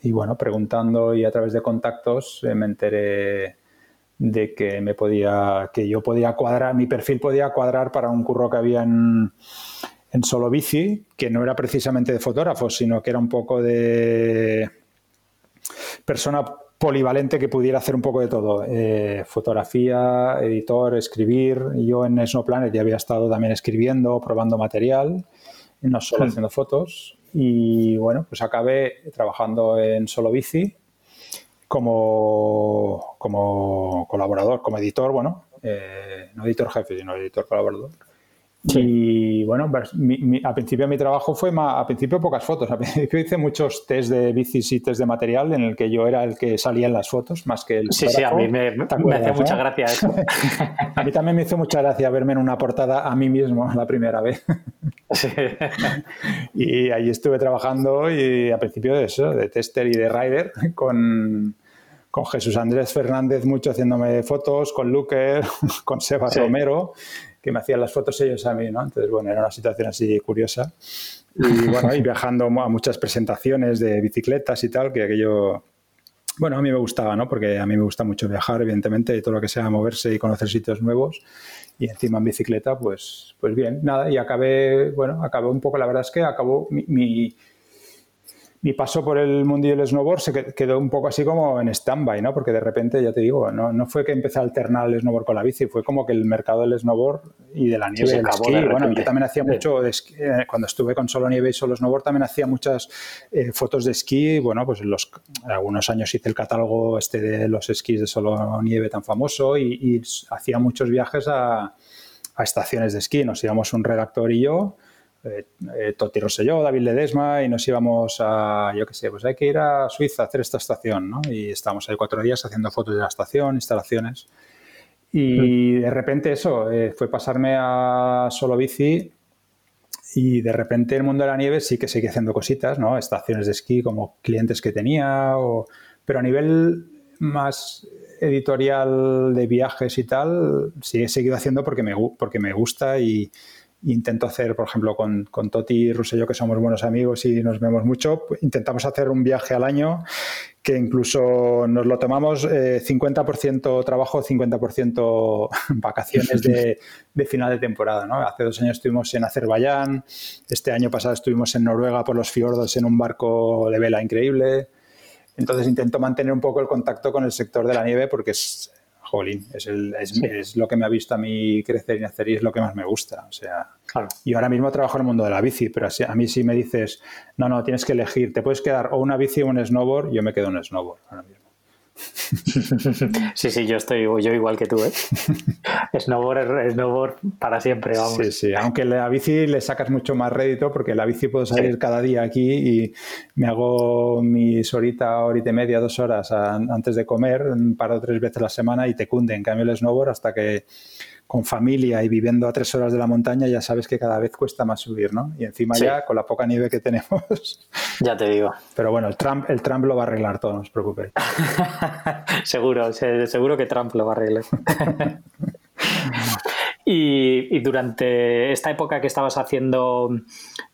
y bueno, preguntando y a través de contactos eh, me enteré de que me podía, que yo podía cuadrar, mi perfil podía cuadrar para un curro que había en, en solo bici, que no era precisamente de fotógrafo, sino que era un poco de persona polivalente que pudiera hacer un poco de todo. Eh, fotografía, editor, escribir. Yo en Snowplanet ya había estado también escribiendo, probando material no solo haciendo fotos. Y bueno, pues acabé trabajando en Solo Bici como, como colaborador, como editor, bueno, eh, no editor jefe, sino editor colaborador. Y bueno, pues, a principio mi trabajo fue más, a principio pocas fotos. A principio hice muchos test de bicis y test de material en el que yo era el que salía en las fotos, más que el. Sí, sí, a mí me, me hace mucha gracia eso. a mí también me hizo mucha gracia verme en una portada a mí mismo la primera vez. y ahí estuve trabajando y a principio de eso, de tester y de rider, con, con Jesús Andrés Fernández mucho haciéndome fotos, con Luker, con Seba Romero que me hacían las fotos ellos a mí, ¿no? Entonces, bueno, era una situación así curiosa. Y bueno, y viajando a muchas presentaciones de bicicletas y tal, que aquello, bueno, a mí me gustaba, ¿no? Porque a mí me gusta mucho viajar, evidentemente, todo lo que sea moverse y conocer sitios nuevos. Y encima en bicicleta, pues, pues bien, nada, y acabé, bueno, acabé un poco, la verdad es que acabó mi paso por el mundo del snowboard se quedó un poco así como en stand-by, ¿no? Porque de repente, ya te digo, no, no fue que empecé a alternar el snowboard con la bici, fue como que el mercado del snowboard y de la nieve, del esquí, bueno, yo también hacía mucho, de esquí, eh, cuando estuve con solo nieve y solo snowboard, también hacía muchas eh, fotos de esquí, bueno, pues en los, algunos años hice el catálogo este de los esquís de solo nieve tan famoso y, y hacía muchos viajes a, a estaciones de esquí, nos íbamos un redactor y yo, eh, eh, Toti Rosselló, David Ledesma y nos íbamos a, yo qué sé, pues hay que ir a Suiza a hacer esta estación, ¿no? Y estábamos ahí cuatro días haciendo fotos de la estación, instalaciones. Y mm. de repente eso, eh, fue pasarme a solo bici y de repente el mundo de la nieve sí que seguí haciendo cositas, ¿no? Estaciones de esquí como clientes que tenía, o... pero a nivel más editorial de viajes y tal, sí he seguido haciendo porque me, porque me gusta y, intento hacer, por ejemplo, con, con Toti y Russell, que somos buenos amigos y nos vemos mucho, pues intentamos hacer un viaje al año que incluso nos lo tomamos 50% eh, trabajo, 50% vacaciones de, de, final de temporada. ¿no? Hace dos años estuvimos en Azerbaiyán, este año pasado estuvimos en Noruega por los fiordos en un barco de vela increíble. Entonces intento mantener un poco el contacto con el sector de la nieve porque es, jolín, es, el, es, lo que me ha visto a mí crecer y nacer y es lo que más me gusta. O sea, yo ahora mismo trabajo en el mundo de la bici, pero a mí si me dices, no, no, tienes que elegir, te puedes quedar o una bici o un snowboard, yo me quedo en un snowboard ahora mismo. Sí, sí, yo estoy yo igual que tú, ¿eh? snowboard, snowboard para siempre, vamos. Sí, sí, aunque la bici le sacas mucho más rédito porque la bici puedo salir cada día aquí y me hago mis horita, horita y media, dos horas antes de comer, un par o tres veces a la semana y te cunde. En cambio el snowboard hasta que con familia y viviendo a tres horas de la montaña, ya sabes que cada vez cuesta más subir, ¿no? Y encima ya, con la poca nieve que tenemos. Ya te digo. Pero bueno, el Trump, el Trump lo va a arreglar todo, no os preocupéis. seguro, seguro que Trump lo va a arreglar. y, durante esta época que estabas haciendo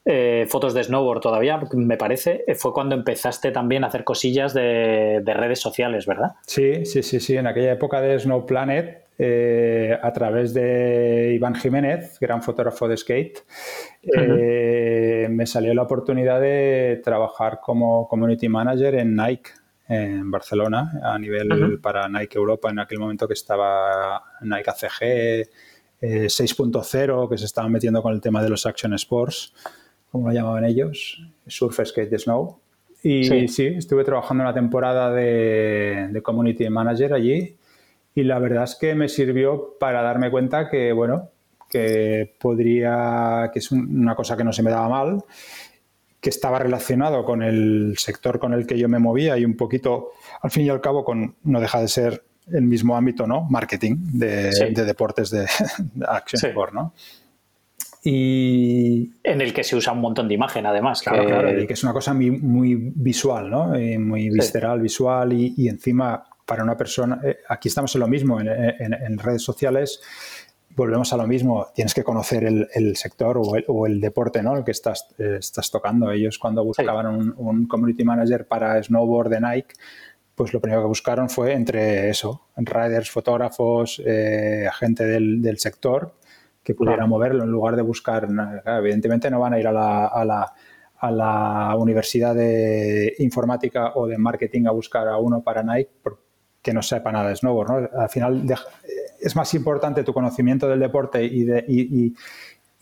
eh, fotos de snowboard todavía, me parece, fue cuando empezaste también a hacer cosillas de, de redes sociales, ¿verdad? Sí, sí, sí, sí. En aquella época de Snow Planet eh, a través de Iván Jiménez, gran fotógrafo de skate, eh, me salió la oportunidad de trabajar como community manager en Nike en Barcelona, a nivel para Nike Europa, en aquel momento que estaba Nike ACG 6.0, eh, que se estaban metiendo con el tema de los Action Sports, como lo llamaban ellos, Surf Skate Snow. Y sí. estuve trabajando una temporada de, de community manager allí y la verdad es que me sirvió para darme cuenta que, bueno, que podría, que es una cosa que no se me daba mal, que estaba relacionado con el sector con el que yo me movía y un poquito, al fin y al cabo, con no deja de ser el mismo ámbito, ¿no? Marketing de, deportes de, Action Sport, ¿no? Y... En el que se usa un montón de imagen, además. Claro, que... claro, y que es una cosa muy, muy visual, ¿no? muy visceral, visual, y, encima, para una persona, eh, aquí estamos en lo mismo, en, redes sociales, volvemos a lo mismo, tienes que conocer el, sector o el, deporte, ¿no? El que estás, eh, estás tocando. Ellos cuando buscaban un, un, community manager para snowboard de Nike, pues lo primero que buscaron fue entre eso, riders, fotógrafos, eh, gente del, sector que pudiera moverlo en lugar de buscar, evidentemente no van a ir a la, a la, a la universidad de informática o de marketing a buscar a uno para Nike que no sepa nada de snowboard. ¿no? Al final es más importante tu conocimiento del deporte y, de, y,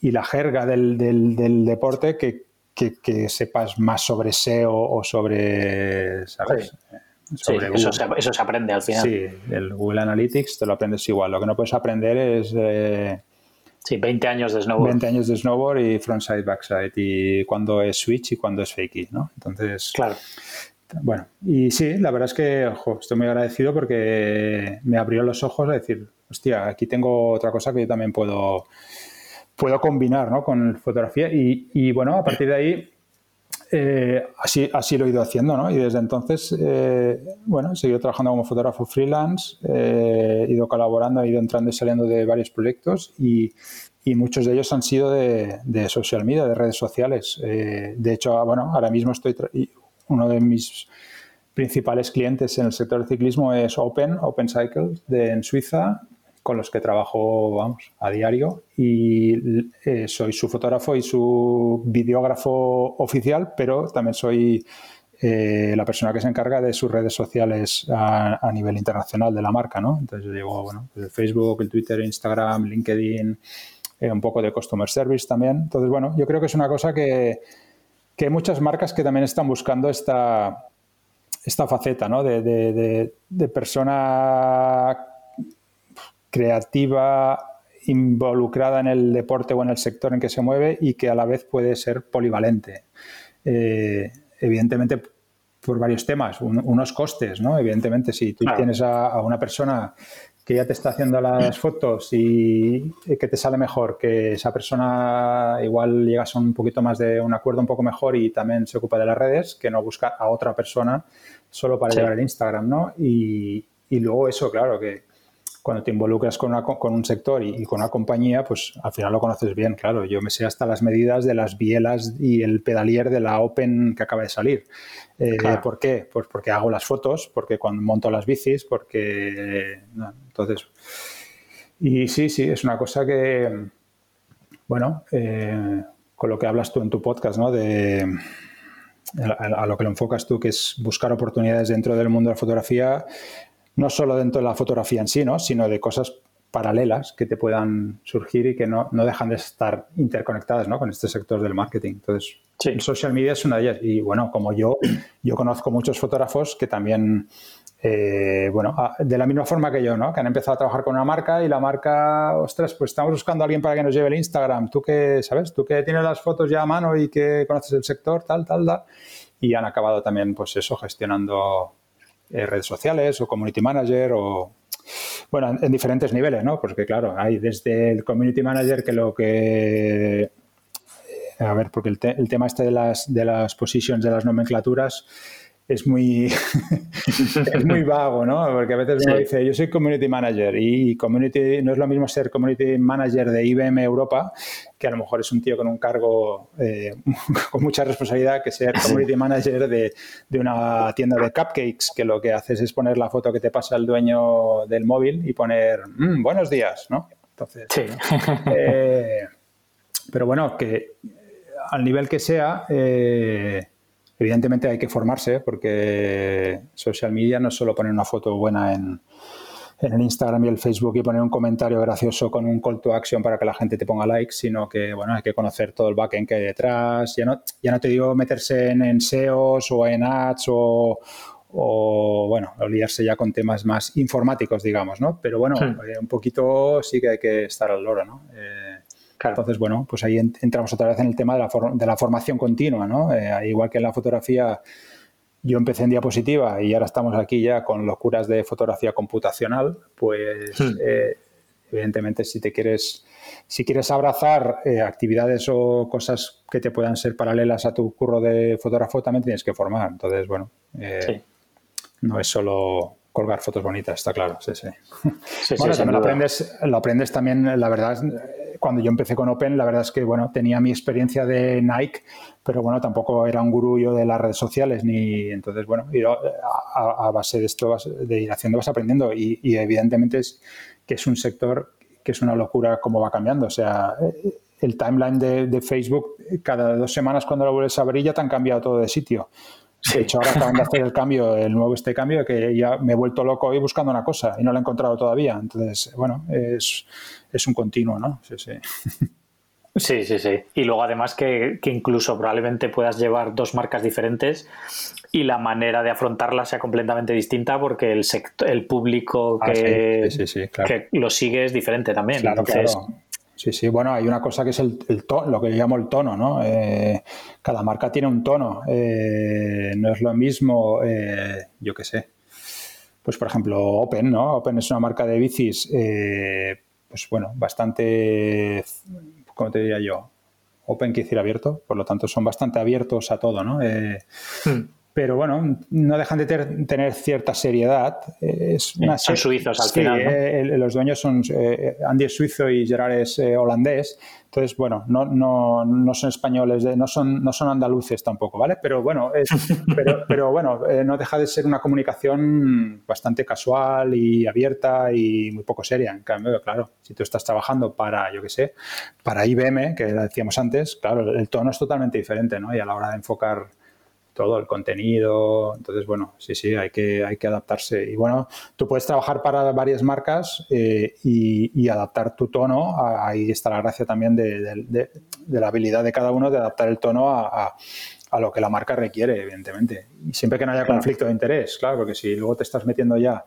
y, la jerga del, del, deporte que, que, sepas más sobre SEO o sobre, ¿sabes? eso, se, aprende al final. Sí, el Google Analytics te lo aprendes igual. Lo que no puedes aprender es... Eh, sí, 20 años de snowboard. 20 años de snowboard y frontside, backside. Y cuándo es switch y cuándo es fakey, ¿no? Entonces... Claro. Bueno, y sí, la verdad es que estoy muy agradecido porque me abrió los ojos a decir, hostia, aquí tengo otra cosa que yo también puedo, puedo combinar ¿no? con fotografía. Y, y bueno, a partir de ahí eh, así, así lo he ido haciendo, ¿no? Y desde entonces, eh, bueno, he seguido trabajando como fotógrafo freelance, eh, he ido colaborando, he ido entrando y saliendo de varios proyectos y, muchos de ellos han sido de, de social media, de redes sociales. de hecho, bueno, ahora mismo estoy, uno de mis principales clientes en el sector del ciclismo es Open, Open Cycles, de, en Suiza, con los que trabajo vamos, a diario y eh, soy su fotógrafo y su videógrafo oficial, pero también soy eh, la persona que se encarga de sus redes sociales a, nivel internacional de la marca, ¿no? Entonces yo llevo, bueno, el Facebook, el Twitter, Instagram, LinkedIn, eh, un poco de Customer Service también. Entonces, bueno, yo creo que es una cosa que, que hay muchas marcas que también están buscando esta, esta faceta, ¿no? De, de, de persona creativa, involucrada en el deporte o en el sector en que se mueve y que a la vez puede ser polivalente. Eh, evidentemente, por varios temas. unos costes, ¿no? Evidentemente, si tú tienes a, una persona que ya te está haciendo las fotos y que te sale mejor, que esa persona igual llegas a un poquito más de un acuerdo un poco mejor y también se ocupa de las redes, que no busca a otra persona solo para llevar el Instagram, ¿no? Y, y luego eso, claro, que cuando te involucras con, con un sector y, con una compañía, pues al final lo conoces bien, claro. Yo me sé hasta las medidas de las bielas y el pedalier de la Open que acaba de salir. Eh, ¿Por qué? Pues porque hago las fotos, porque cuando monto las bicis, porque... entonces... Y sí, sí, es una cosa que, bueno, eh, con lo que hablas tú en tu podcast, ¿no? De, a, lo que lo enfocas tú, que es buscar oportunidades dentro del mundo de la fotografía, no solo dentro de la fotografía en sí, ¿no? sino de cosas paralelas que te puedan surgir y que no, dejan de estar interconectadas ¿no? con este sector del marketing. Entonces, el social media es una de ellas. Y bueno, como yo, yo conozco muchos fotógrafos que también, eh, bueno, ah, de la misma forma que yo, ¿no? que han empezado a trabajar con una marca y la marca, ostras, pues estamos buscando a alguien para que nos lleve el Instagram. Tú que, ¿sabes? Tú que tienes las fotos ya a mano y que conoces el sector, tal, tal, tal. Y han acabado también, pues eso, gestionando eh, redes sociales o community manager o, bueno, en, diferentes niveles, ¿no? Porque claro, hay desde el community manager que lo que, eh, a ver, porque el, el tema este de las, de las positions, de las nomenclaturas, es muy, es muy vago, ¿no? Porque a veces uno dice, yo soy community manager y community no es lo mismo ser community manager de IBM Europa, que a lo mejor es un tío con un cargo eh, con mucha responsabilidad, que ser community manager de, de, una tienda de cupcakes, que lo que haces es poner la foto que te pasa el dueño del móvil y poner, mm, buenos días, ¿no? Entonces, sí. Eh, pero bueno, que al nivel que sea... Eh, Evidentemente hay que formarse porque social media no es solo poner una foto buena en, el Instagram y el Facebook y poner un comentario gracioso con un call to action para que la gente te ponga likes, sino que bueno, hay que conocer todo el backend que hay detrás. Ya no, ya no te digo meterse en, SEOs o en ads o, o bueno, olvidarse ya con temas más informáticos, digamos, ¿no? Pero bueno, eh, un poquito sí que hay que estar al loro, ¿no? Eh, Entonces, bueno, pues ahí entramos otra vez en el tema de la, de la formación continua, ¿no? Eh, igual que en la fotografía yo empecé en diapositiva y ahora estamos aquí ya con locuras de fotografía computacional, pues hmm. eh, evidentemente si te quieres, si quieres abrazar eh, actividades o cosas que te puedan ser paralelas a tu curro de fotógrafo, también tienes que formar. Entonces, bueno, no es solo colgar fotos bonitas, está claro, sí, sí. bueno, también lo aprendes, lo aprendes también, la verdad, cuando yo empecé con Open, la verdad es que, bueno, tenía mi experiencia de Nike, pero bueno, tampoco era un gurú yo de las redes sociales, ni entonces, bueno, a, base de esto, de ir haciendo, vas aprendiendo y, evidentemente es que es un sector que es una locura cómo va cambiando, o sea, el timeline de, de Facebook, cada dos semanas cuando lo vuelves a abrir ya te han cambiado todo de sitio. De hecho, ahora acaban de hacer el cambio, el nuevo este cambio, que ya me he vuelto loco hoy buscando una cosa y no la he encontrado todavía. Entonces, bueno, es, es un continuo, ¿no? Sí, sí. Sí, sí, sí. Y luego además que, incluso probablemente puedas llevar dos marcas diferentes y la manera de afrontarlas sea completamente distinta porque el sector, el público ah, que, que, lo sigue es diferente también. Claro, claro. Sí, sí, bueno, hay una cosa que es el, tono, lo que yo llamo el tono, ¿no? Eh, cada marca tiene un tono, eh, no es lo mismo, eh, yo qué sé, pues por ejemplo Open, ¿no? Open es una marca de bicis, pues bueno, bastante, ¿cómo te diría yo? Open quiere decir abierto, por lo tanto son bastante abiertos a todo, ¿no? Hmm pero bueno, no dejan de tener cierta seriedad. Es son suizos al final. Eh, los dueños son eh, Andy es suizo y Gerard es eh, holandés. Entonces, bueno, no, no, no son españoles, no, son, no son andaluces tampoco, ¿vale? Pero bueno, pero, pero, bueno no deja de ser una comunicación bastante casual y abierta y muy poco seria. En cambio, claro, si tú estás trabajando para, yo qué sé, para IBM, que decíamos antes, claro, el tono es totalmente diferente, ¿no? Y a la hora de enfocar todo el contenido. Entonces, bueno, sí, sí, hay que, hay que adaptarse. Y bueno, tú puedes trabajar para varias marcas eh, y, adaptar tu tono. Ahí está la gracia también de, la habilidad de cada uno de adaptar el tono a, lo que la marca requiere, evidentemente. Y siempre que no haya conflicto de interés, claro, porque si luego te estás metiendo ya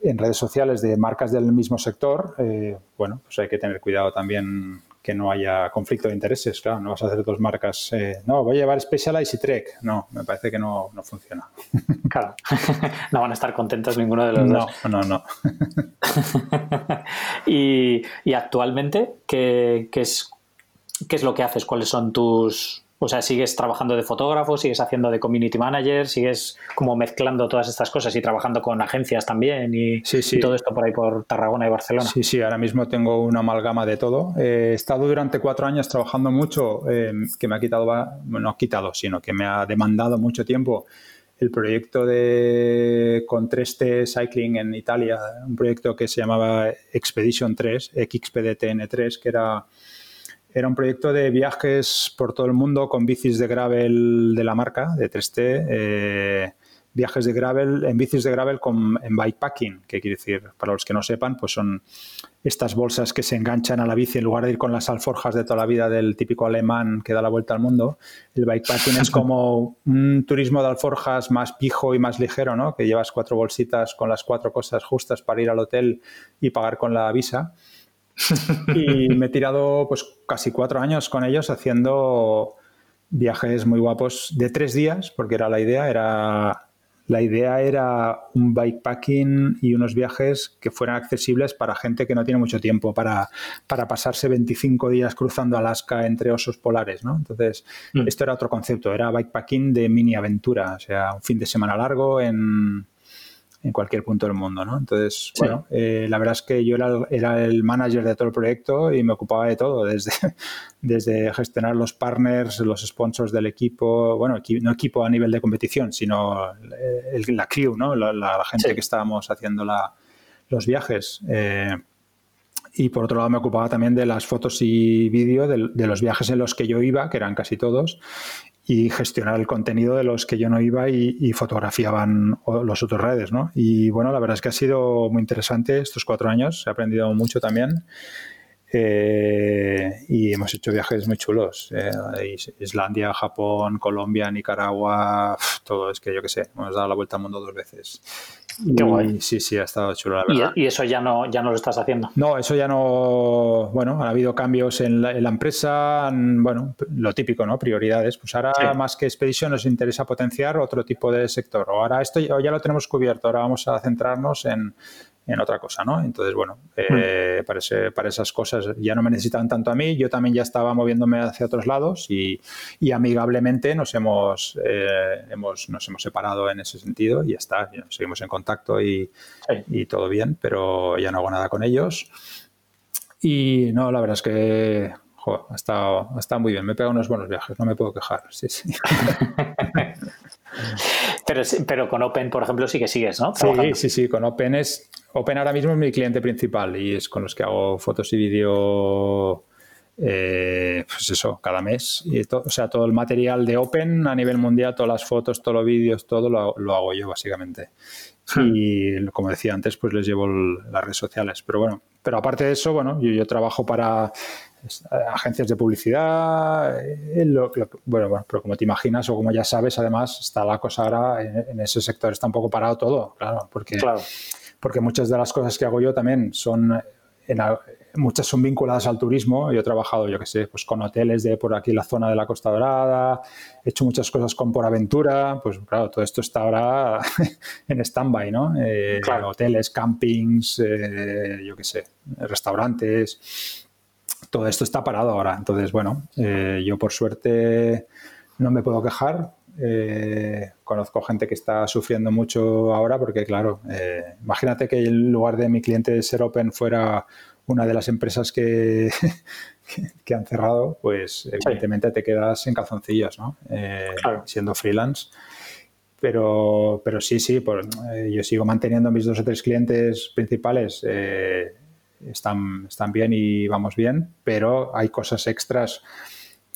en redes sociales de marcas del mismo sector, eh, bueno, pues hay que tener cuidado también que no haya conflicto de intereses. Claro, no vas a hacer dos marcas. Eh, no, voy a llevar Specialized y Trek. No, me parece que no, no funciona. Claro, no van a estar contentos ninguno de los dos. No, no, no. y, y, actualmente, ¿qué, qué, es, ¿qué es lo que haces? ¿Cuáles son tus, o sea, sigues trabajando de fotógrafo, sigues haciendo de community manager, sigues como mezclando todas estas cosas y trabajando con agencias también y, todo esto por ahí por Tarragona y Barcelona. Sí, sí, ahora mismo tengo una amalgama de todo. he estado durante cuatro años trabajando mucho, em, que me ha quitado, no ha quitado, sino que me ha demandado mucho tiempo el proyecto de Contreste Cycling en Italia, un proyecto que se llamaba Expedition 3, XPDTN 3, que era era un proyecto de viajes por todo el mundo con bicis de gravel de la marca, de 3T. Eh, viajes de gravel, en bicis de gravel con, en bikepacking, que quiere decir, para los que no sepan, pues son estas bolsas que se enganchan a la bici en lugar de ir con las alforjas de toda la vida del típico alemán que da la vuelta al mundo. El bikepacking es como un turismo de alforjas más pijo y más ligero, ¿no? Que llevas cuatro bolsitas con las cuatro cosas justas para ir al hotel y pagar con la visa y me he tirado pues casi cuatro años con ellos haciendo viajes muy guapos de tres días, porque era la idea, era la idea era un bikepacking y unos viajes que fueran accesibles para gente que no tiene mucho tiempo, para, para pasarse 25 días cruzando Alaska entre osos polares, ¿no? Entonces, mm. esto era otro concepto, era bikepacking de mini aventura, o sea, un fin de semana largo en, en cualquier punto del mundo, ¿no? Entonces, bueno, eh, la verdad es que yo era, el manager de todo el proyecto y me ocupaba de todo, desde, desde gestionar los partners, los sponsors del equipo, bueno, no equipo a nivel de competición, sino la crew, ¿no? La, gente que estábamos haciendo los viajes. Eh, y por otro lado me ocupaba también de las fotos y vídeo de, de, los viajes en los que yo iba, que eran casi todos, y gestionar el contenido de los que yo no iba y, fotografiaban los otros redes, ¿no? Y bueno, la verdad es que ha sido muy interesante estos cuatro años, he aprendido mucho también. Eh, y hemos hecho viajes muy chulos. Eh, Islandia, Japón, Colombia, Nicaragua, todo. Es que yo qué sé, hemos dado la vuelta al mundo dos veces. Qué guay. Sí, sí, ha estado chulo, la verdad. ¿Y, eso ya no, ya no lo estás haciendo? No, eso ya no. Bueno, ha habido cambios en la, empresa. bueno, lo típico, ¿no? Prioridades. Pues ahora, más que Expedition, nos interesa potenciar otro tipo de sector. O ahora esto ya lo tenemos cubierto. Ahora vamos a centrarnos en, en otra cosa, ¿no? Entonces, bueno, eh, para, para, esas cosas ya no me necesitaban tanto a mí, yo también ya estaba moviéndome hacia otros lados y, amigablemente nos hemos, eh, hemos, nos hemos separado en ese sentido y ya está, seguimos en contacto y, todo bien, pero ya no hago nada con ellos. Y no, la verdad es que ha, estado, ha estado muy bien, me he pegado unos buenos viajes, no me puedo quejar, sí, sí. pero, pero con Open, por ejemplo, sí que sigues, ¿no? Sí, sí, sí, con Open es Open ahora mismo es mi cliente principal y es con los que hago fotos y vídeo, eh, pues eso, cada mes. Y o sea, todo el material de Open a nivel mundial, todas las fotos, todos los vídeos, todo lo, hago yo básicamente. Hmm. Y como decía antes, pues les llevo las redes sociales. Pero bueno, pero aparte de eso, bueno, yo, trabajo para agencias de publicidad, eh, bueno, pero como te imaginas o como ya sabes, además está la cosa ahora en, ese sector está un poco parado todo, claro, porque claro porque muchas de las cosas que hago yo también son, muchas son vinculadas al turismo. Yo he trabajado, yo qué sé, pues con hoteles de por aquí la zona de la Costa Dorada, he hecho muchas cosas con Por Aventura, pues claro, todo esto está ahora en stand-by, ¿no? Eh, hoteles, campings, eh, yo qué sé, restaurantes, todo esto está parado ahora. Entonces, bueno, eh, yo por suerte no me puedo quejar eh, conozco gente que está sufriendo mucho ahora porque, claro, eh, imagínate que en lugar de mi cliente Ser Open fuera una de las empresas que, que, han cerrado, pues evidentemente te quedas en calzoncillos, ¿no? Eh, siendo freelance. Pero, pero sí, sí, yo sigo manteniendo mis dos o tres clientes principales. Están, están bien y vamos bien, pero hay cosas extras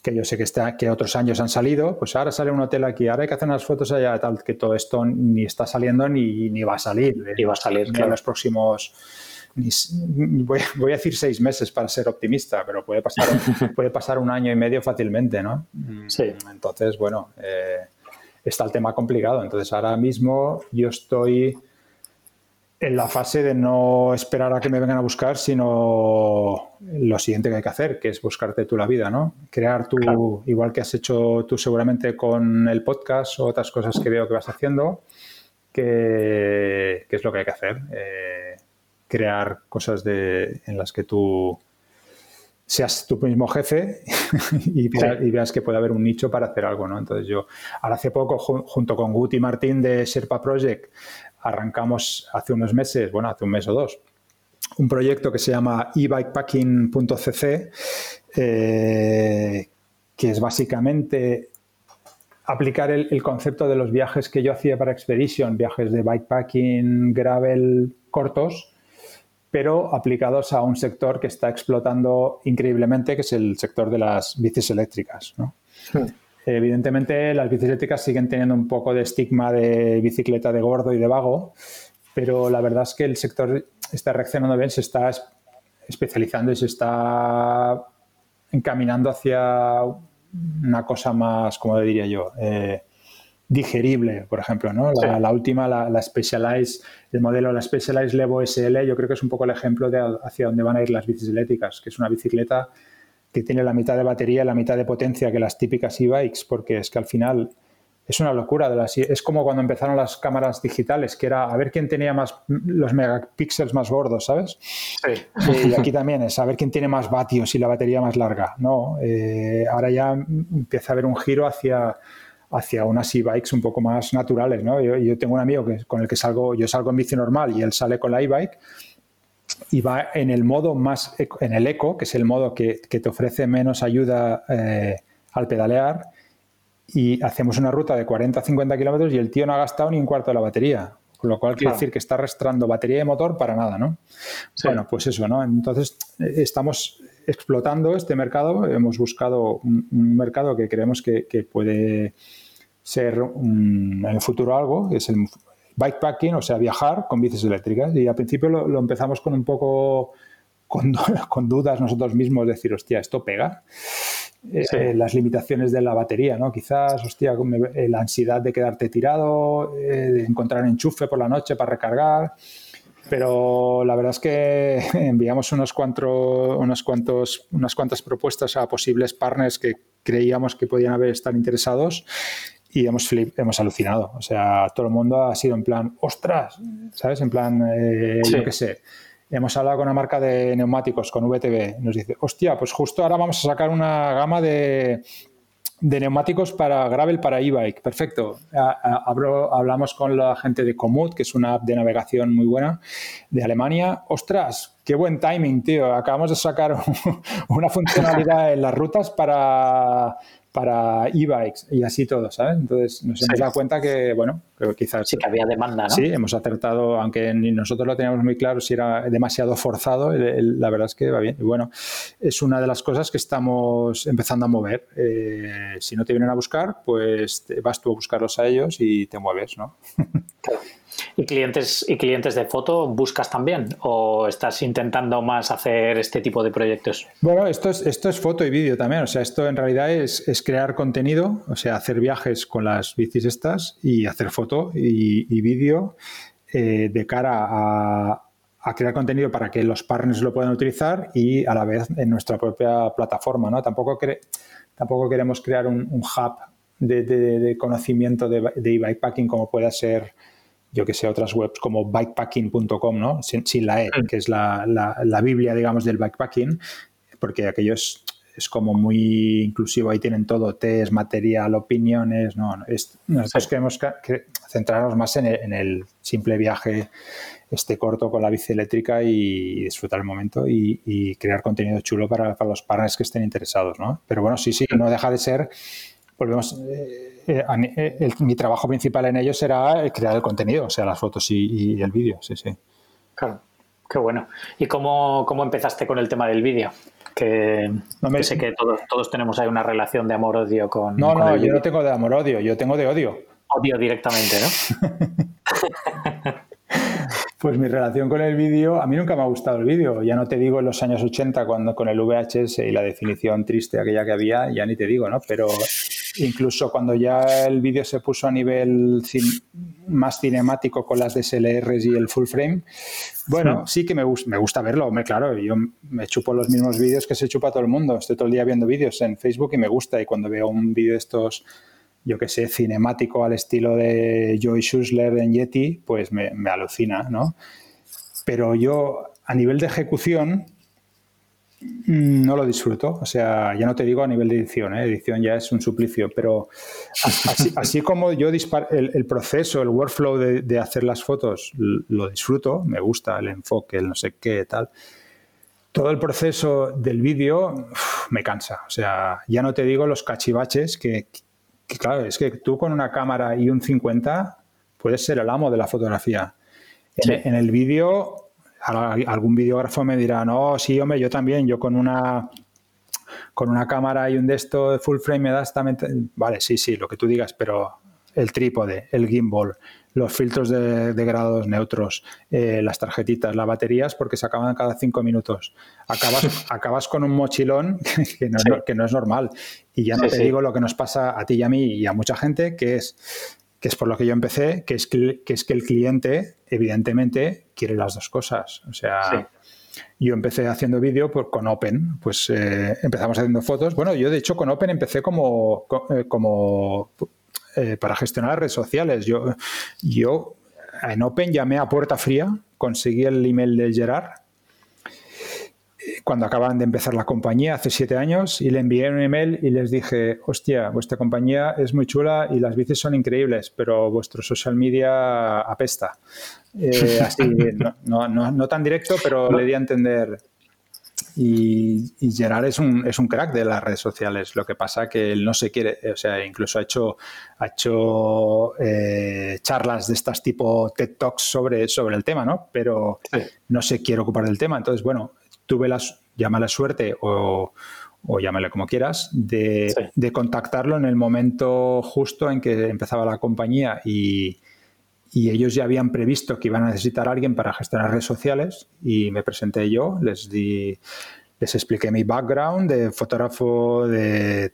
que yo sé que, está, que otros años han salido, pues ahora sale un hotel aquí, ahora hay que hacer unas fotos allá, tal, que todo esto ni está saliendo ni, ni va a salir. Ni va a salir, en los próximos... voy, voy, a decir seis meses para ser optimista, pero puede pasar, puede pasar un año y medio fácilmente, ¿no? Sí. Entonces, bueno, eh, está el tema complicado. Entonces, ahora mismo yo estoy en la fase de no esperar a que me vengan a buscar, sino lo siguiente que hay que hacer, que es buscarte tú la vida, ¿no? Crear tu, igual que has hecho tú seguramente con el podcast o otras cosas que veo que vas haciendo, que, es lo que hay que hacer. Eh, crear cosas de, en las que tú seas tu mismo jefe y, veas, que puede haber un nicho para hacer algo, ¿no? Entonces yo, ahora hace poco, junto con Guti Martín de Sherpa Project, arrancamos hace unos meses, bueno, hace un mes o dos, un proyecto que se llama ebikepacking.cc, eh, que es básicamente aplicar el, concepto de los viajes que yo hacía para Expedition, viajes de bikepacking, gravel cortos, pero aplicados a un sector que está explotando increíblemente, que es el sector de las bicis eléctricas. ¿no? Hmm. Evidentemente, las bicicletas siguen teniendo un poco de estigma de bicicleta de gordo y de vago, pero la verdad es que el sector está reaccionando bien, se está especializando y se está encaminando hacia una cosa más, como diría yo, eh, digerible, por ejemplo, ¿no? La, última, la, la, Specialized, el modelo, la Specialized Levo SL, yo creo que es un poco el ejemplo de hacia dónde van a ir las bicis eléctricas, que es una bicicleta que tiene la mitad de batería, la mitad de potencia que las típicas e-bikes, porque es que al final es una locura. De las, es como cuando empezaron las cámaras digitales, que era a ver quién tenía más los megapíxeles más gordos, ¿sabes? Sí. Y aquí también es a ver quién tiene más vatios y la batería más larga. No, eh, ahora ya empieza a haber un giro hacia hacia unas e-bikes un poco más naturales, ¿no? Yo, yo, tengo un amigo que, con el que salgo, yo salgo en bici normal y él sale con la e-bike y va en el modo más, en el eco, que es el modo que, te ofrece menos ayuda eh, al pedalear, y hacemos una ruta de 40 50 kilómetros y el tío no ha gastado ni un cuarto de la batería. Con lo cual quiere decir que está restando batería de motor para nada, ¿no? Bueno, pues eso, ¿no? Entonces eh, estamos explotando este mercado, hemos buscado un, mercado que creemos que, puede ser en el futuro algo, es el, bikepacking, o sea, viajar con bicis eléctricas. Y al principio lo, empezamos con un poco con, con dudas nosotros mismos, decir, hostia, esto pega. Eh, las limitaciones de la batería, ¿no? Quizás, hostia, eh, la ansiedad de quedarte tirado, eh, de encontrar enchufe por la noche para recargar. Pero la verdad es que enviamos unos cuantos, unos cuantos, unas cuantas propuestas a posibles partners que creíamos que podían haber estar interesados y hemos, hemos alucinado. O sea, todo el mundo ha sido en plan, ostras, ¿sabes? En plan, yo qué sé hemos hablado con una marca de neumáticos, con VTB, nos dice, hostia, pues justo ahora vamos a sacar una gama de, neumáticos para gravel para e-bike. Perfecto. hablamos con la gente de Komoot, que es una app de navegación muy buena de Alemania. Ostras, qué buen timing, tío. Acabamos de sacar una funcionalidad en las rutas para para e-bikes y así todo, ¿sabes? Entonces nos hemos dado cuenta que, bueno, que quizás... Sí, que había demanda, ¿no? Sí, hemos acertado, aunque ni nosotros lo teníamos muy claro si era demasiado forzado, la verdad es que va bien. Y bueno, es una de las cosas que estamos empezando a mover. Eh, si no te vienen a buscar, pues vas tú a buscarlos a ellos y te mueves, ¿no? Claro. ¿Y clientes, ¿Y clientes de foto buscas también? ¿O estás intentando más hacer este tipo de proyectos? Bueno, esto es, esto es foto y vídeo también. O sea, esto en realidad es, crear contenido, o sea, hacer viajes con las bicis estas y hacer foto y, vídeo eh, de cara a, crear contenido para que los partners lo puedan utilizar y a la vez en nuestra propia plataforma. ¿no? Tampoco, tampoco queremos crear un, hub de, conocimiento de, de bikepacking como pueda ser yo que sé, otras webs como bikepacking.com, ¿no? Sin, la E, que es la, la, Biblia, digamos, del bikepacking, porque aquello es, como muy inclusivo, ahí tienen todo, test, material, opiniones, no, nosotros queremos centrarnos más en el, simple viaje este corto con la bici eléctrica y disfrutar el momento y, crear contenido chulo para, para, los partners que estén interesados, ¿no? Pero bueno, sí, sí, no deja de ser, volvemos... Eh, eh, eh, mi trabajo principal en ello será crear el contenido, o sea, las fotos y, el vídeo, sí, sí. Claro, qué bueno. ¿Y cómo, cómo empezaste con el tema del vídeo? Que, no sé que todos, todos tenemos ahí una relación de amor-odio con. No, no, yo no tengo de amor-odio, yo tengo de odio. Odio directamente, ¿no? Pues mi relación con el vídeo, a mí nunca me ha gustado el vídeo. Ya no te digo en los años 80 cuando con el VHS y la definición triste aquella que había, ya ni te digo, ¿no? Pero incluso cuando ya el vídeo se puso a nivel más cinemático con las DSLRs y el full frame, bueno, sí, que me, me gusta verlo, me, claro, yo me chupo los mismos vídeos que se chupa todo el mundo. Estoy todo el día viendo vídeos en Facebook y me gusta y cuando veo un vídeo de estos yo que sé, cinemático al estilo de Joy Schussler en Yeti, pues me, alucina, ¿no? Pero yo, a nivel de ejecución, no lo disfruto. O sea, ya no te digo a nivel de edición, ¿eh? edición ya es un suplicio, pero así, como yo disparo el, proceso, el workflow de, hacer las fotos, lo disfruto, me gusta el enfoque, el no sé qué, tal. Todo el proceso del vídeo me cansa. O sea, ya no te digo los cachivaches que, claro, es que tú con una cámara y un 50 puedes ser el amo de la fotografía. En, el vídeo, algún videógrafo me dirá, no, sí, hombre, yo también, yo con una con una cámara y un de esto de full frame me das también... Vale, sí, sí, lo que tú digas, pero el trípode, el gimbal, los filtros de, grados neutros, eh, las tarjetitas, las baterías, porque se acaban cada cinco minutos. Acabas, acabas con un mochilón que no, es normal. Y ya no te digo lo que nos pasa a ti y a mí y a mucha gente, que es que es por lo que yo empecé, que es que, es que el cliente, evidentemente, quiere las dos cosas. O sea, yo empecé haciendo vídeo con Open, pues eh, empezamos haciendo fotos. Bueno, yo de hecho con Open empecé como, como eh, para gestionar redes sociales. Yo, yo en Open llamé a Puerta Fría, conseguí el email de Gerard eh, cuando acaban de empezar la compañía hace siete años y le envié un email y les dije, hostia, vuestra compañía es muy chula y las bicis son increíbles, pero vuestro social media apesta. Eh, así, no, no, no, tan directo, pero le di a entender, y, Gerard es un, es un crack de las redes sociales. Lo que pasa que él no se quiere, o sea, incluso ha hecho, ha hecho eh, charlas de estas tipo TED Talks sobre, sobre el tema, ¿no? Pero no se quiere ocupar del tema. Entonces, bueno, tuve la, llámale suerte o, o llámale como quieras, de, de, contactarlo en el momento justo en que empezaba la compañía y, y ellos ya habían previsto que iban a necesitar a alguien para gestionar redes sociales y me presenté yo, les di, les expliqué mi background de fotógrafo de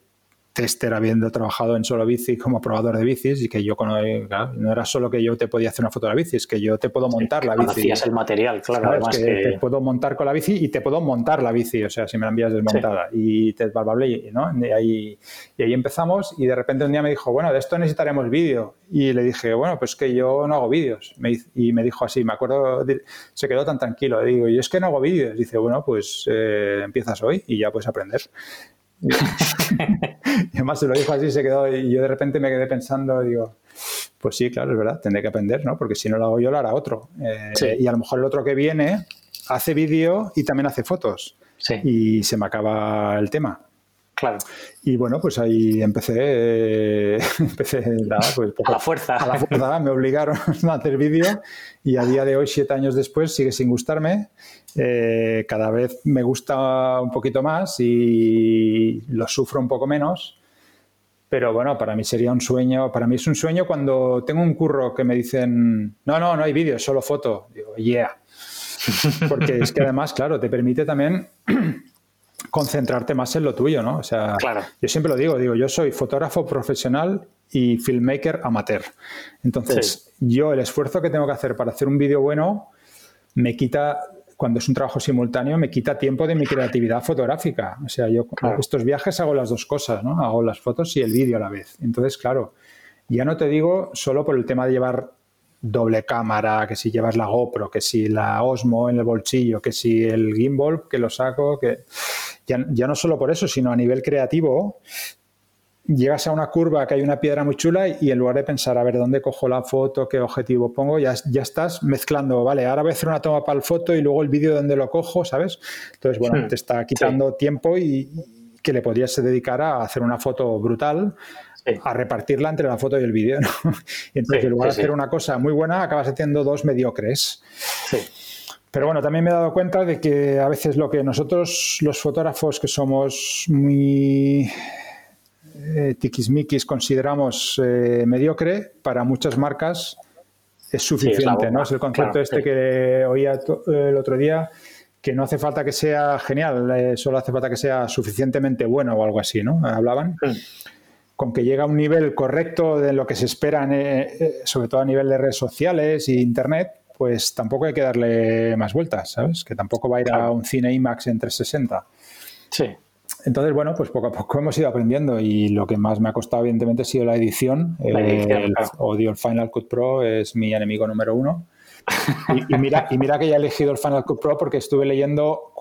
tester habiendo trabajado en solo bici como probador de bicis y que yo no era solo que yo te podía hacer una foto de la bici, es que yo te puedo montar la bici. Conocías el material, claro. Además que, te puedo montar con la bici y te puedo montar la bici, o sea, si me la envías desmontada. Y te bla, ¿no? Y ahí, y ahí empezamos y de repente un día me dijo, bueno, de esto necesitaremos vídeo. Y le dije, bueno, pues que yo no hago vídeos. y me dijo así, me acuerdo, se quedó tan tranquilo. Le digo, yo es que no hago vídeos. Dice, bueno, pues eh, empiezas hoy y ya puedes aprender. y además se lo dijo así, se quedó y yo de repente me quedé pensando, digo, pues sí, claro, es verdad, tendré que aprender, ¿no? Porque si no lo hago yo, lo hará otro. Eh, y a lo mejor el otro que viene hace vídeo y también hace fotos. Y se me acaba el tema. Claro. Y bueno, pues ahí empecé, eh, empecé pues, a la fuerza. A la fuerza, me obligaron a hacer vídeo y a día de hoy, siete años después, sigue sin gustarme. Eh, cada vez me gusta un poquito más y lo sufro un poco menos. Pero bueno, para mí sería un sueño, para mí es un sueño cuando tengo un curro que me dicen, no, no, no hay vídeo, solo foto. Digo, yeah. Porque es que además, claro, te permite también concentrarte más en lo tuyo, ¿no? O sea, yo siempre lo digo, digo, yo soy fotógrafo profesional y filmmaker amateur. Entonces, yo el esfuerzo que tengo que hacer para hacer un vídeo bueno me quita, cuando es un trabajo simultáneo, me quita tiempo de mi creatividad fotográfica. O sea, yo estos viajes hago las dos cosas, ¿no? Hago las fotos y el vídeo a la vez. Entonces, claro, ya no te digo solo por el tema de llevar doble cámara, que si llevas la GoPro, que si la Osmo en el bolsillo, que si el gimbal que lo saco, que ya, ya no solo por eso, sino a nivel creativo, llegas a una curva que hay una piedra muy chula y en lugar de pensar, a ver, ¿dónde cojo la foto? ¿Qué objetivo pongo? Ya, ya estás mezclando, vale, ahora voy a hacer una toma para el foto y luego el vídeo donde lo cojo, ¿sabes? Entonces, bueno, te está quitando tiempo y, que le podrías dedicar a hacer una foto brutal a repartirla entre la foto y el vídeo. ¿no? Entonces, en lugar de hacer una cosa muy buena, acabas haciendo dos mediocres. Pero bueno, también me he dado cuenta de que a veces lo que nosotros, los fotógrafos que somos muy eh, tiquismiquis, consideramos eh, mediocre, para muchas marcas es suficiente. ¿no? Es el concepto este que oía el otro día que no hace falta que sea genial, eh, solo hace falta que sea suficientemente bueno o algo así, ¿no? Hablaban con que llega a un nivel correcto de lo que se espera, eh, eh, sobre todo a nivel de redes sociales e Internet, pues tampoco hay que darle más vueltas, ¿sabes? Que tampoco va a ir a un cine IMAX en 360. Sí. Entonces, bueno, pues poco a poco hemos ido aprendiendo y lo que más me ha costado, evidentemente, ha sido la edición. el, Odio el Final Cut Pro, es mi enemigo número uno. Y, mira, y mira que ya he elegido el Final Cut Pro porque estuve leyendo,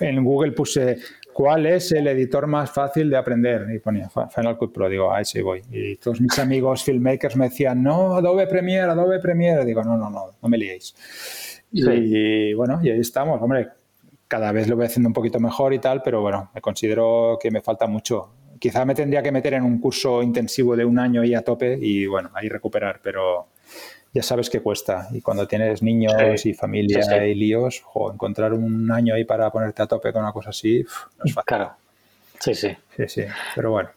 en Google puse ¿Cuál es el editor más fácil de aprender? Y ponía Final Cut Pro, digo, ahí sí voy. Y todos mis amigos filmmakers me decían, no, Adobe Premiere, Adobe Premiere. Digo, no, no, no, no me liéis. Y bueno, y ahí estamos, hombre, cada vez lo voy haciendo un poquito mejor y tal, pero bueno, me considero que me falta mucho. Quizá me tendría que meter en un curso intensivo de un año y a tope y bueno, ahí recuperar, pero ya sabes que cuesta. Y cuando tienes niños y familia y líos, encontrar un año ahí para ponerte a tope con una cosa así, no es fácil. Claro. Sí, sí. Sí, sí. Pero bueno.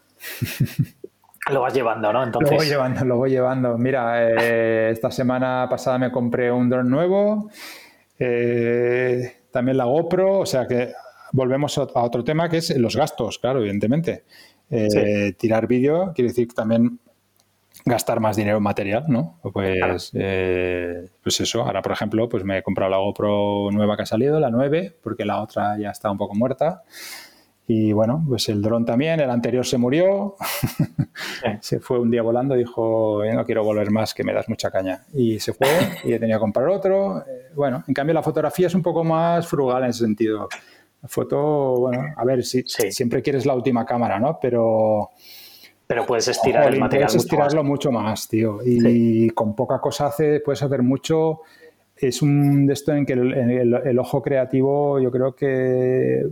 Lo vas llevando, ¿no? Entonces... Lo voy llevando, lo voy llevando. Mira, eh, esta semana pasada me compré un dron nuevo, eh, también la GoPro, o sea que volvemos a otro tema que es los gastos, claro, evidentemente. Eh, tirar vídeo quiere decir que también gastar más dinero en material, ¿no? Pues, eh, pues eso, ahora por ejemplo, pues me he comprado la GoPro nueva que ha salido, la 9, porque la otra ya está un poco muerta. Y bueno, pues el dron también, el anterior se murió, se fue un día volando, dijo, no quiero volver más, que me das mucha caña. Y se fue y he tenido que comprar otro. Eh, bueno, en cambio la fotografía es un poco más frugal en ese sentido. La foto, bueno, a ver, si, siempre quieres la última cámara, ¿no? Pero pero puedes estirar el material. Puedes estirarlo mucho más, tío. Y con poca cosa hace, puedes hacer mucho. Es un de esto en que el, ojo creativo yo creo que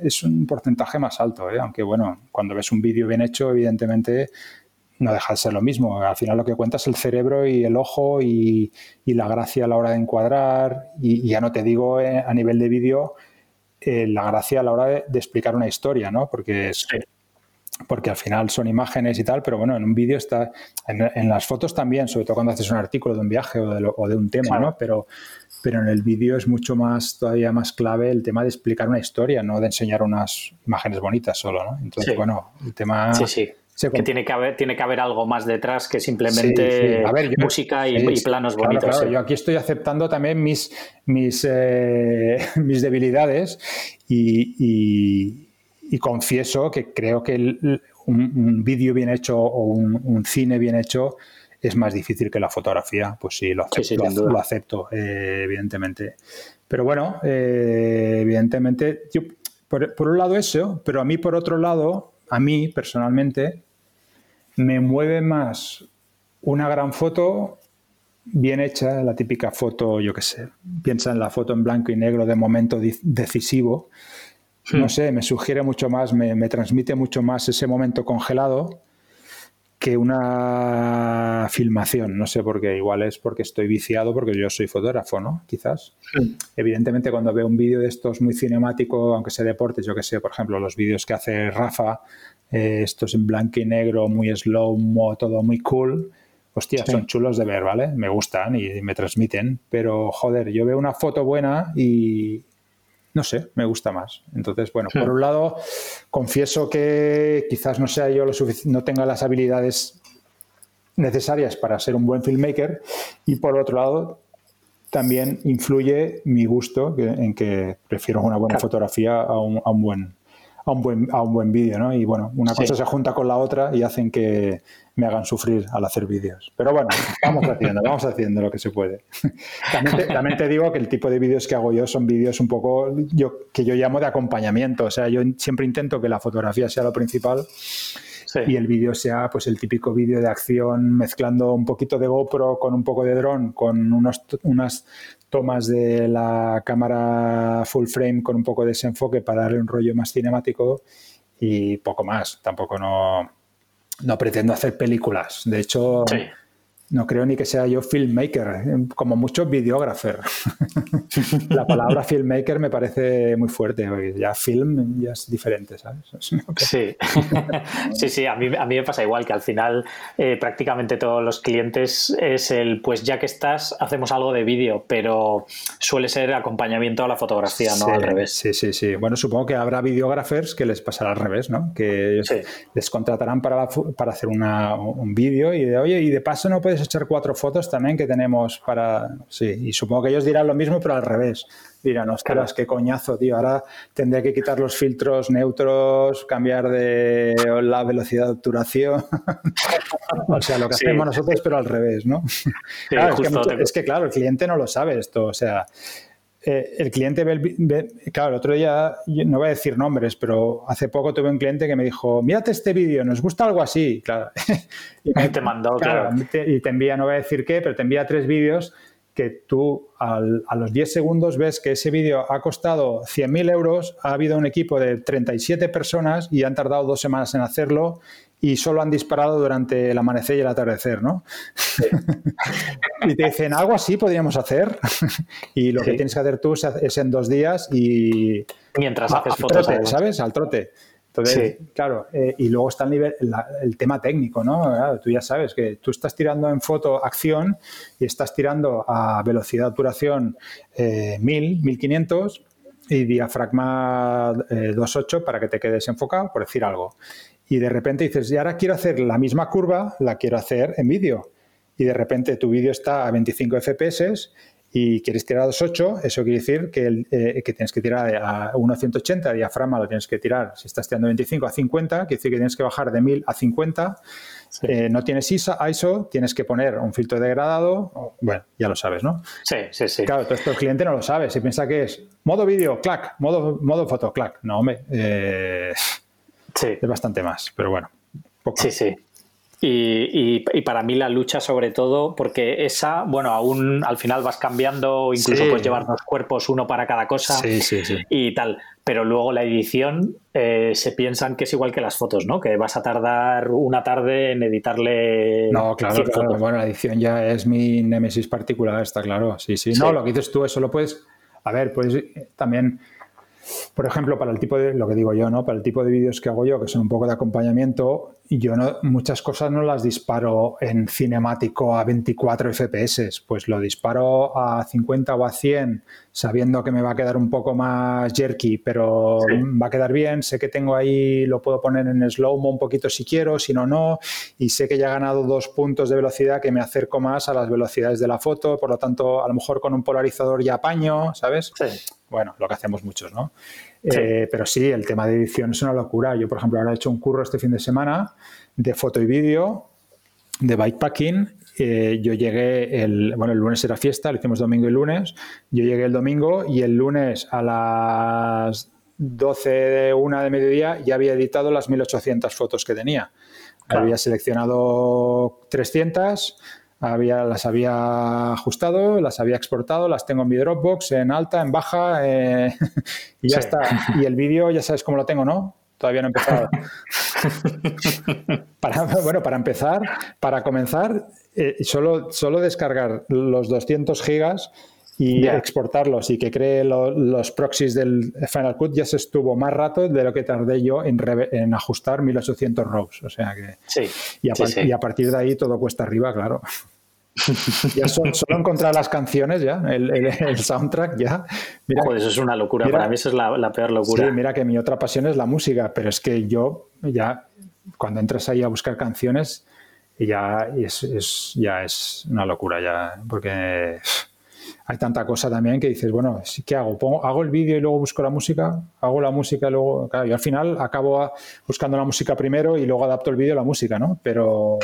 es un porcentaje más alto, ¿eh? aunque bueno, cuando ves un vídeo bien hecho, evidentemente no deja de ser lo mismo. Al final lo que cuenta es el cerebro y el ojo y, la gracia a la hora de encuadrar. Y, ya no te digo eh, a nivel de vídeo eh, la gracia a la hora de, explicar una historia, ¿no? Porque es, porque al final son imágenes y tal, pero bueno, en un vídeo está, en, las fotos también, sobre todo cuando haces un artículo de un viaje o de, o de un tema, ¿no? Pero, pero en el vídeo es mucho más, todavía más clave el tema de explicar una historia, no de enseñar unas imágenes bonitas solo, ¿no? Entonces, bueno, el tema... Sí, sí. Que tiene que, haber, tiene que haber algo más detrás que simplemente música y, planos bonitos. Yo aquí estoy aceptando también mis, mis, eh, mis debilidades y y confieso que creo que un, vídeo bien hecho o un, cine bien hecho es más difícil que la fotografía. Pues sí, lo acepto, lo, acepto eh, evidentemente. Pero bueno, eh, evidentemente, por, un lado eso, pero a mí por otro lado, a mí personalmente, me mueve más una gran foto bien hecha, la típica foto, yo qué sé, piensa en la foto en blanco y negro de momento decisivo, no hmm. sé, me sugiere mucho más, me, transmite mucho más ese momento congelado que una filmación. No sé por qué, igual es porque estoy viciado, porque yo soy fotógrafo, ¿no? Quizás. Evidentemente, cuando veo un vídeo de estos muy cinemático, aunque sea deportes, yo que sé, por ejemplo, los vídeos que hace Rafa, eh, estos en blanco y negro, muy slow, mo, todo muy cool. Hostia, son chulos de ver, ¿vale? Me gustan y me transmiten, pero joder, yo veo una foto buena y, no sé, me gusta más. Entonces, bueno, por hmm. un lado, confieso que quizás no sea yo lo no tenga las habilidades necesarias para ser un buen filmmaker y por otro lado, también influye mi gusto en que prefiero una buena fotografía a un, a un buen a un buen, a un buen vídeo, ¿no? Y bueno, una cosa se junta con la otra y hacen que me hagan sufrir al hacer vídeos. Pero bueno, vamos haciendo, vamos haciendo lo que se puede. También te, digo que el tipo de vídeos que hago yo son vídeos un poco yo, que yo llamo de acompañamiento. O sea, yo siempre intento que la fotografía sea lo principal. Y el vídeo sea pues el típico vídeo de acción mezclando un poquito de GoPro con un poco de dron, con unos, unas tomas de la cámara full frame con un poco de desenfoque para darle un rollo más cinemático y poco más. Tampoco no, no pretendo hacer películas. De hecho, no creo ni que sea yo filmmaker, como mucho videógrafer. la palabra filmmaker me parece muy fuerte, ya film ya es diferente, ¿sabes? sí, sí, sí, a mí, a mí me pasa igual, que al final eh, prácticamente todos los clientes es el, pues ya que estás, hacemos algo de vídeo, pero suele ser acompañamiento a la fotografía, no al revés. Sí, sí, sí. Bueno, supongo que habrá videógrafers que les pasará al revés, ¿no? Que les contratarán para, para hacer un vídeo y de, oye, y de paso no puedes echar cuatro fotos también que tenemos para... Sí, y supongo que ellos dirán lo mismo, pero al revés. Dirán, ostras, qué coñazo, tío. Ahora tendré que quitar los filtros neutros, cambiar de la velocidad de obturación. o sea, lo que hacemos nosotros, pero al revés, ¿no? es que, claro, el cliente no lo sabe esto. O sea, eh, el cliente ve, claro, el otro día, no voy a decir nombres, pero hace poco tuve un cliente que me dijo, mírate este vídeo, nos gusta algo así, claro. y te mandó, claro. y te envía, no voy a decir qué, pero te envía tres vídeos que tú a los 10 segundos ves que ese vídeo ha costado 100.000 euros, ha habido un equipo de 37 personas y han tardado dos semanas en hacerlo y solo han disparado durante el amanecer y el atardecer, ¿no? y te dicen, algo así podríamos hacer. y lo que tienes que hacer tú es en dos días y... Mientras haces fotos. ¿Sabes? Al trote. Entonces, claro, eh, y luego está el, nivel, el tema técnico, ¿no? tú ya sabes que tú estás tirando en foto acción y estás tirando a velocidad de obturación eh, 1000, 1500 y diafragma 2.8 eh, para que te quedes enfocado, por decir algo y de repente dices, y ahora quiero hacer la misma curva, la quiero hacer en vídeo. Y de repente tu vídeo está a 25 FPS y quieres tirar a 2.8, eso quiere decir que, eh, que tienes que tirar a 1.180, diafragma lo tienes que tirar, si estás tirando 25 a 50, quiere decir que tienes que bajar de 1000 a 50. Eh, no tienes ISO, tienes que poner un filtro degradado, bueno, ya lo sabes, ¿no? Sí, sí, sí. Claro, todo esto el cliente no lo sabe, si piensa que es modo vídeo, clac, modo, modo foto, clac. No, hombre, eh, es bastante más, pero bueno. Sí, sí. Y, para mí la lucha sobre todo, porque esa, bueno, aún al final vas cambiando, incluso puedes llevar dos cuerpos, uno para cada cosa y tal, pero luego la edición eh, se piensan que es igual que las fotos, ¿no? Que vas a tardar una tarde en editarle. No, claro, claro. Bueno, la edición ya es mi némesis particular, está claro. Sí, sí. No, lo que dices tú, eso lo puedes. A ver, pues también por ejemplo, para el tipo de, lo que digo yo, ¿no? Para el tipo de vídeos que hago yo, que son un poco de acompañamiento, yo no, muchas cosas no las disparo en cinemático a 24 FPS, pues lo disparo a 50 o a 100, sabiendo que me va a quedar un poco más jerky, pero va a quedar bien, sé que tengo ahí, lo puedo poner en slow-mo un poquito si quiero, si no, no, y sé que ya he ganado dos puntos de velocidad que me acerco más a las velocidades de la foto, por lo tanto, a lo mejor con un polarizador ya apaño, ¿sabes? Sí bueno, lo que hacemos muchos, ¿no? Eh, pero sí, el tema de edición es una locura. Yo, por ejemplo, ahora he hecho un curro este fin de semana de foto y vídeo, de bikepacking. Eh, yo llegué, el, bueno, el lunes era fiesta, lo hicimos domingo y lunes. Yo llegué el domingo y el lunes a las 12 de una de mediodía ya había editado las 1800 fotos que tenía. Había seleccionado 300 había, las había ajustado, las había exportado, las tengo en mi Dropbox, en alta, en baja, eh, y ya está. Y el vídeo, ya sabes cómo lo tengo, ¿no? Todavía no he empezado. bueno, para empezar, para comenzar, eh, solo, solo descargar los 200 gigas y exportarlos y que cree los proxies del Final Cut ya se estuvo más rato de lo que tardé yo en, en ajustar 1800 rows. O sea que. Sí, y, a partir de ahí todo cuesta arriba, claro. ya solo encontrar las canciones ya, el, soundtrack ya. Mira, eso es una locura. Para mí eso es la, peor locura. Sí, mira que mi otra pasión es la música, pero es que yo ya, cuando entras ahí a buscar canciones, ya es, ya es una locura ya, porque hay tanta cosa también que dices, bueno, ¿qué hago? Pongo, ¿Hago el vídeo y luego busco la música? ¿Hago la música y luego...? Claro, y al final acabo buscando la música primero y luego adapto el vídeo a la música, ¿no? Pero...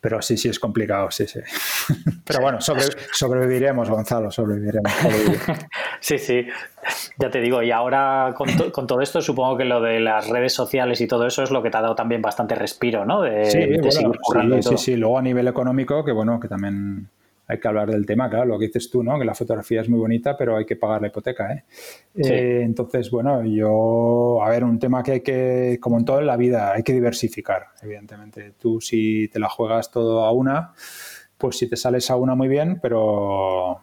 Pero sí, sí, es complicado, sí, sí. Pero bueno, sobreviviremos, Gonzalo, sobreviviremos. Sí, sí, ya te digo, y ahora con, con, todo esto supongo que lo de las redes sociales y todo eso es lo que te ha dado también bastante respiro, ¿no? De, sí, sí, sí, sí, luego a nivel económico, que bueno, que también hay que hablar del tema, claro, lo que dices tú, ¿no? Que la fotografía es muy bonita, pero hay que pagar la hipoteca, ¿eh? eh entonces, bueno, yo, a ver, un tema que hay que, como en todo en la vida, hay que diversificar, evidentemente. Tú si te la juegas todo a una, pues si te sales a una muy bien, pero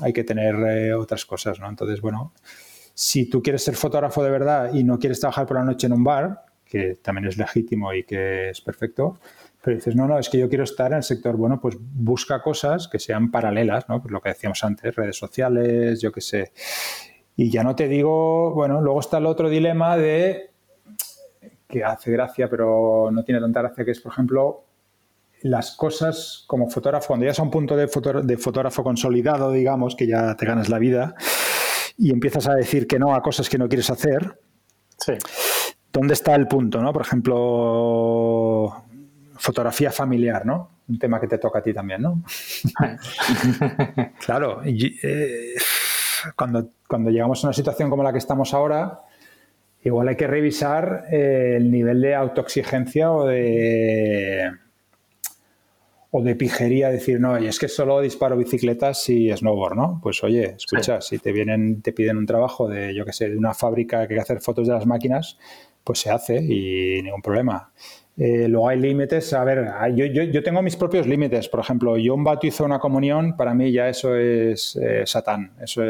hay que tener eh, otras cosas, ¿no? Entonces, bueno, si tú quieres ser fotógrafo de verdad y no quieres trabajar por la noche en un bar, que también es legítimo y que es perfecto, pero dices, no, no, es que yo quiero estar en el sector, bueno, pues busca cosas que sean paralelas, ¿no? Pues lo que decíamos antes, redes sociales, yo qué sé. Y ya no te digo, bueno, luego está el otro dilema de, que hace gracia, pero no tiene tanta gracia, que es, por ejemplo, las cosas como fotógrafo, cuando ya es a un punto de, de fotógrafo consolidado, digamos, que ya te ganas la vida, y empiezas a decir que no a cosas que no quieres hacer, sí. ¿dónde está el punto? ¿no? Por ejemplo, fotografía familiar, ¿no? Un tema que te toca a ti también, ¿no? claro, eh, cuando, cuando llegamos a una situación como la que estamos ahora, igual hay que revisar eh, el nivel de autoexigencia o de o de pijería decir, no, y es que solo disparo bicicletas y snowboard, ¿no? Pues oye, escucha, si te vienen, te piden un trabajo de, yo qué sé, de una fábrica que hay que hacer fotos de las máquinas, pues se hace y ningún problema. Eh, luego hay límites. A ver, yo, yo, yo, tengo mis propios límites. Por ejemplo, yo un hizo una comunión, para mí ya eso es eh, Satán. Eso,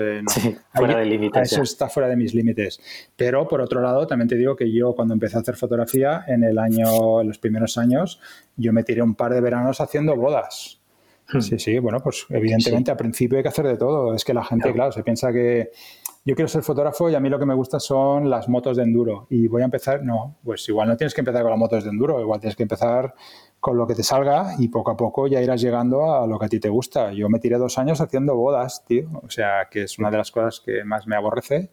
fuera de límites, eso está fuera de mis límites. Pero por otro lado, también te digo que yo cuando empecé a hacer fotografía, en el año, en los primeros años, yo me tiré un par de veranos haciendo bodas. Hmm. Sí, sí, bueno, pues evidentemente al principio hay que hacer de todo. Es que la gente, claro se piensa que yo quiero ser fotógrafo y a mí lo que me gusta son las motos de enduro. Y voy a empezar, no, pues igual no tienes que empezar con las motos de enduro, igual tienes que empezar con lo que te salga y poco a poco ya irás llegando a lo que a ti te gusta. Yo me tiré dos años haciendo bodas, tío. O sea, que es una de las cosas que más me aborrece.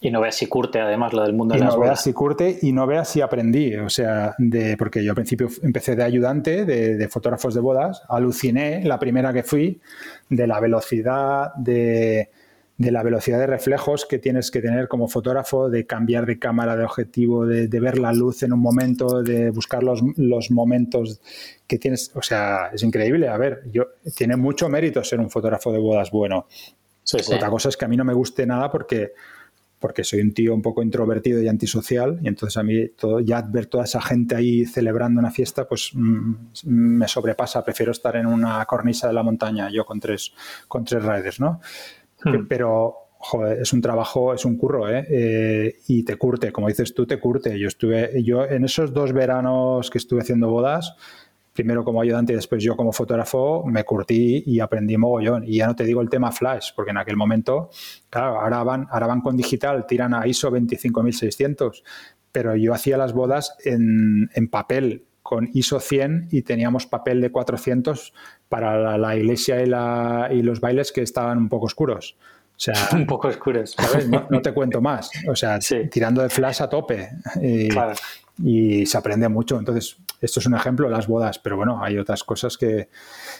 Y no veas si curte, además, lo del mundo de las no veas si curte y no veas si aprendí. O sea, de, porque yo al principio empecé de ayudante de, de fotógrafos de bodas. Aluciné la primera que fui de la velocidad, de de la velocidad de reflejos que tienes que tener como fotógrafo, de cambiar de cámara, de objetivo, de, ver la luz en un momento, de buscar los, los, momentos que tienes. O sea, es increíble. A ver, yo tiene mucho mérito ser un fotógrafo de bodas bueno. Otra cosa es que a mí no me guste nada porque porque soy un tío un poco introvertido y antisocial y entonces a mí todo, ya ver toda esa gente ahí celebrando una fiesta pues mm, me sobrepasa, prefiero estar en una cornisa de la montaña yo con tres, con tres riders, ¿no? Hmm. Pero, joder, es un trabajo, es un curro, ¿eh? ¿eh? Y te curte, como dices tú, te curte. Yo estuve, yo en esos dos veranos que estuve haciendo bodas, primero como ayudante y después yo como fotógrafo, me curtí y aprendí mogollón. Y ya no te digo el tema flash, porque en aquel momento, claro, ahora van, ahora van con digital, tiran a ISO 25600, pero yo hacía las bodas en, en papel con ISO 100 y teníamos papel de 400 para la, iglesia y, la, y los bailes que estaban un poco oscuros. O sea, un poco oscuros. No, te cuento más. O sea, tirando de flash a tope. Y, y, se aprende mucho. Entonces, esto es un ejemplo, las bodas, pero bueno, hay otras cosas que...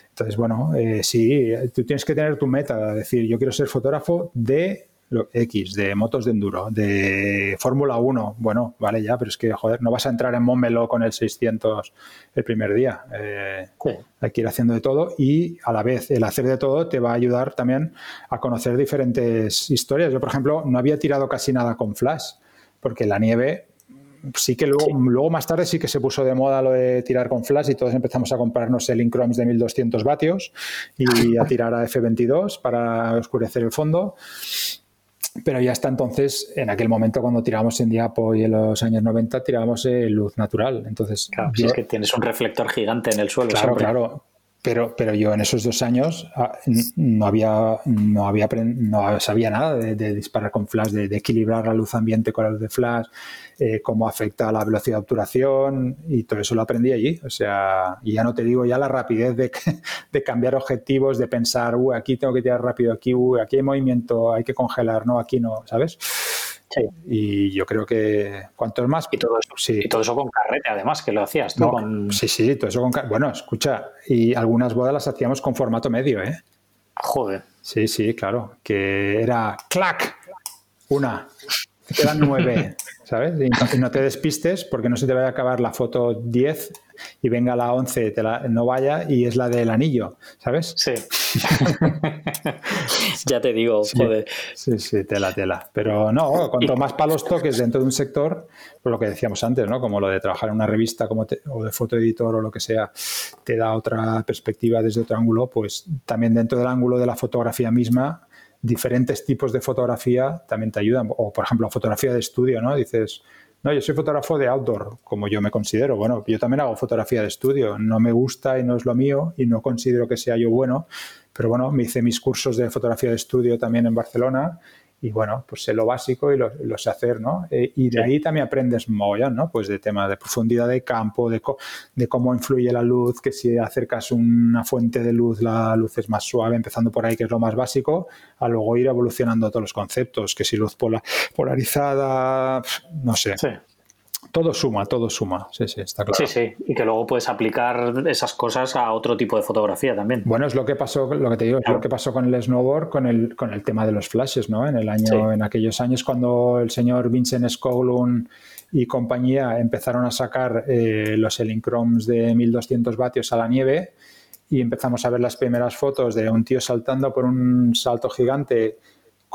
Entonces, bueno, eh, sí, tú tienes que tener tu meta, decir, yo quiero ser fotógrafo de X, de motos de enduro, de Fórmula 1, bueno, vale ya, pero es que, joder, no vas a entrar en Montmeló con el 600 el primer día. Eh, Hay que ir haciendo de todo y a la vez el hacer de todo te va a ayudar también a conocer diferentes historias. Yo, por ejemplo, no había tirado casi nada con flash, porque la nieve sí que luego, luego más tarde sí que se puso de moda lo de tirar con flash y todos empezamos a comprarnos el Inchromes de 1200 vatios y a tirar a F22 para oscurecer el fondo pero ya hasta entonces, en aquel momento cuando tirábamos en Diapo y en los años 90, tirábamos en luz natural. Entonces, claro, es que tienes un reflector gigante en el suelo. Claro, claro. Pero, pero yo en esos dos años ah, no había, no había no sabía nada de, disparar con flash, de, equilibrar la luz ambiente con la luz de flash, eh, cómo afecta la velocidad de obturación y todo eso lo aprendí allí. O sea, y ya no te digo ya la rapidez de, de cambiar objetivos, de pensar, uy, aquí tengo que tirar rápido, aquí, uy, aquí hay movimiento, hay que congelar, no, aquí no, ¿sabes? Y yo creo que cuanto más... Y todo, eso, sí. y todo eso con carrete, además, que lo hacías tú con... Sí, sí, todo eso con carrete. Bueno, escucha, y algunas bodas las hacíamos con formato medio, ¿eh? Joder. Sí, sí, claro. Que era clac, una, quedan nueve, ¿sabes? Y no, te despistes porque no se te vaya a acabar la foto 10 y venga la 11, te la, no vaya y es la del anillo, ¿sabes? Sí. ya te digo, joder. Sí, sí, tela, tela. Pero no, cuanto más palos toques dentro de un sector, por lo que decíamos antes, ¿no? Como lo de trabajar en una revista como o de fotoeditor o lo que sea, te da otra perspectiva desde otro ángulo, pues también dentro del ángulo de la fotografía misma diferentes tipos de fotografía también te ayudan. O, por ejemplo, fotografía de estudio, ¿no? Dices, no, yo soy fotógrafo de outdoor, como yo me considero. Bueno, yo también hago fotografía de estudio. No me gusta y no es lo mío y no considero que sea yo bueno. Pero bueno, me hice mis cursos de fotografía de estudio también en Barcelona y bueno, pues sé lo básico y lo, sé hacer, ¿no? Eh, y de ahí también aprendes mogollón, ¿no? Pues de tema de profundidad de campo, de, de cómo influye la luz, que si acercas una fuente de luz, la luz es más suave, empezando por ahí, que es lo más básico, a luego ir evolucionando todos los conceptos, que si luz polarizada, no sé. Sí. Todo suma, todo suma. Sí, sí, está claro. Sí, sí. Y que luego puedes aplicar esas cosas a otro tipo de fotografía también. Bueno, es lo que pasó, lo que te digo, es lo que pasó con el snowboard, con el, con el tema de los flashes, ¿no? En el año, en aquellos años cuando el señor Vincent Skoglund y compañía empezaron a sacar eh, los Elinchromes de 1200 vatios a la nieve y empezamos a ver las primeras fotos de un tío saltando por un salto gigante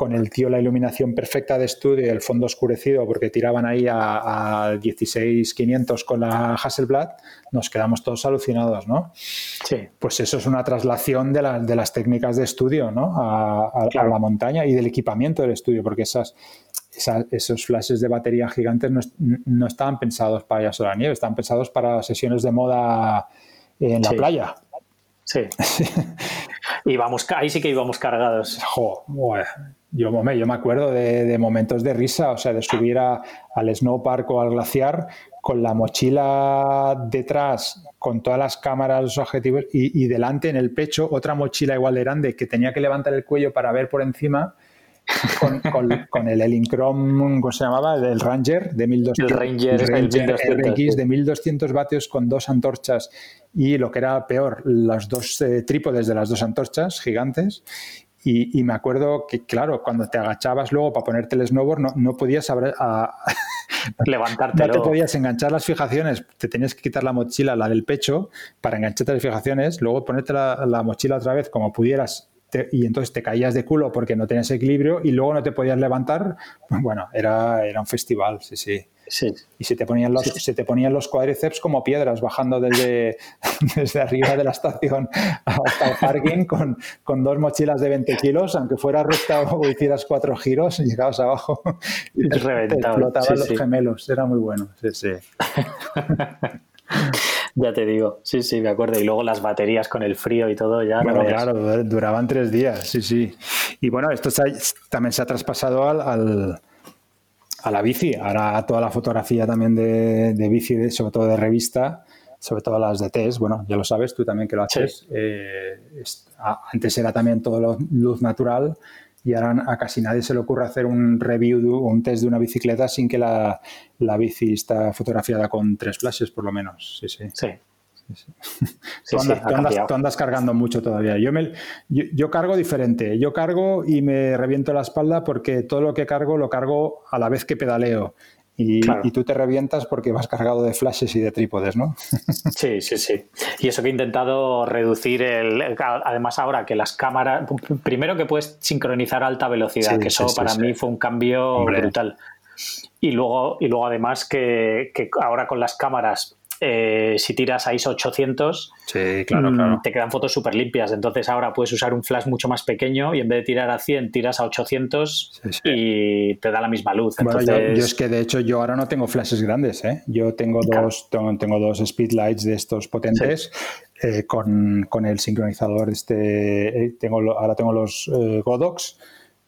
con el tío la iluminación perfecta de estudio y el fondo oscurecido porque tiraban ahí a, a 16500 con la Hasselblad, nos quedamos todos alucinados, ¿no? Sí. Pues eso es una traslación de, de las técnicas de estudio, ¿no? A, la montaña y del equipamiento del estudio, porque esas, esos flashes de batería gigantes no, estaban pensados para ir a la nieve, estaban pensados para sesiones de moda en la playa. Sí. íbamos, ahí sí que íbamos cargados. Jo, yo, yo me acuerdo de, momentos de risa, o sea, de subir al snowpark o al glaciar con la mochila detrás, con todas las cámaras, los objetivos, y, delante en el pecho otra mochila igual de grande que tenía que levantar el cuello para ver por encima. Con, con, el Elincrom, ¿cómo se llamaba? El Ranger de 1200. El Ranger, el de 1200 vatios con dos antorchas y lo que era peor, los dos eh, trípodes de las dos antorchas gigantes y, me acuerdo que, claro, cuando te agachabas luego para ponerte el snowboard, no, no podías a, levantarte. No te podías enganchar las fijaciones, te tenías que quitar la mochila, la del pecho, para engancharte las fijaciones, luego ponerte la, mochila otra vez como pudieras y entonces te caías de culo porque no tenías equilibrio y luego no te podías levantar, bueno, era, era un festival, sí, sí. Y se te, ponían los, se te ponían los cuádriceps como piedras bajando desde, desde arriba de la estación hasta el parking con, con dos mochilas de 20 kilos, aunque fuera recta o hicieras cuatro giros, llegabas abajo y te, explotaban los gemelos. Era muy bueno, sí, sí. ya te digo, sí, sí, me acuerdo. Y luego las baterías con el frío y todo ya. Bueno, claro, duraban tres días, sí, sí. Y bueno, esto también se ha traspasado al a la bici. Ahora toda la fotografía también de, bici, sobre todo de revista, sobre todo las de test, bueno, ya lo sabes, tú también que lo haces. Eh, antes era también todo luz natural y ahora a casi nadie se le ocurre hacer un review o un test de una bicicleta sin que la, la bici está fotografiada con tres flashes, por lo menos. Sí, sí. Sí, tú, andas, cargando mucho todavía. Yo, me, yo, cargo diferente. Yo cargo y me reviento la espalda porque todo lo que cargo lo cargo a la vez que pedaleo. Y, tú te revientas porque vas cargado de flashes y de trípodes, ¿no? Sí, sí, sí. Y eso que he intentado reducir el. Además, ahora que las cámaras. Primero que puedes sincronizar a alta velocidad, que eso para mí fue un cambio brutal. Y luego, y luego además que, que ahora con las cámaras eh, si tiras a ISO 800, mm, te quedan fotos súper limpias. Entonces ahora puedes usar un flash mucho más pequeño y en vez de tirar a 100, tiras a 800 y te da la misma luz. yo, es que de hecho yo ahora no tengo flashes grandes. ¿eh? Yo tengo dos, tengo, dos speedlights de estos potentes. Eh, con, el sincronizador este tengo ahora tengo los Godox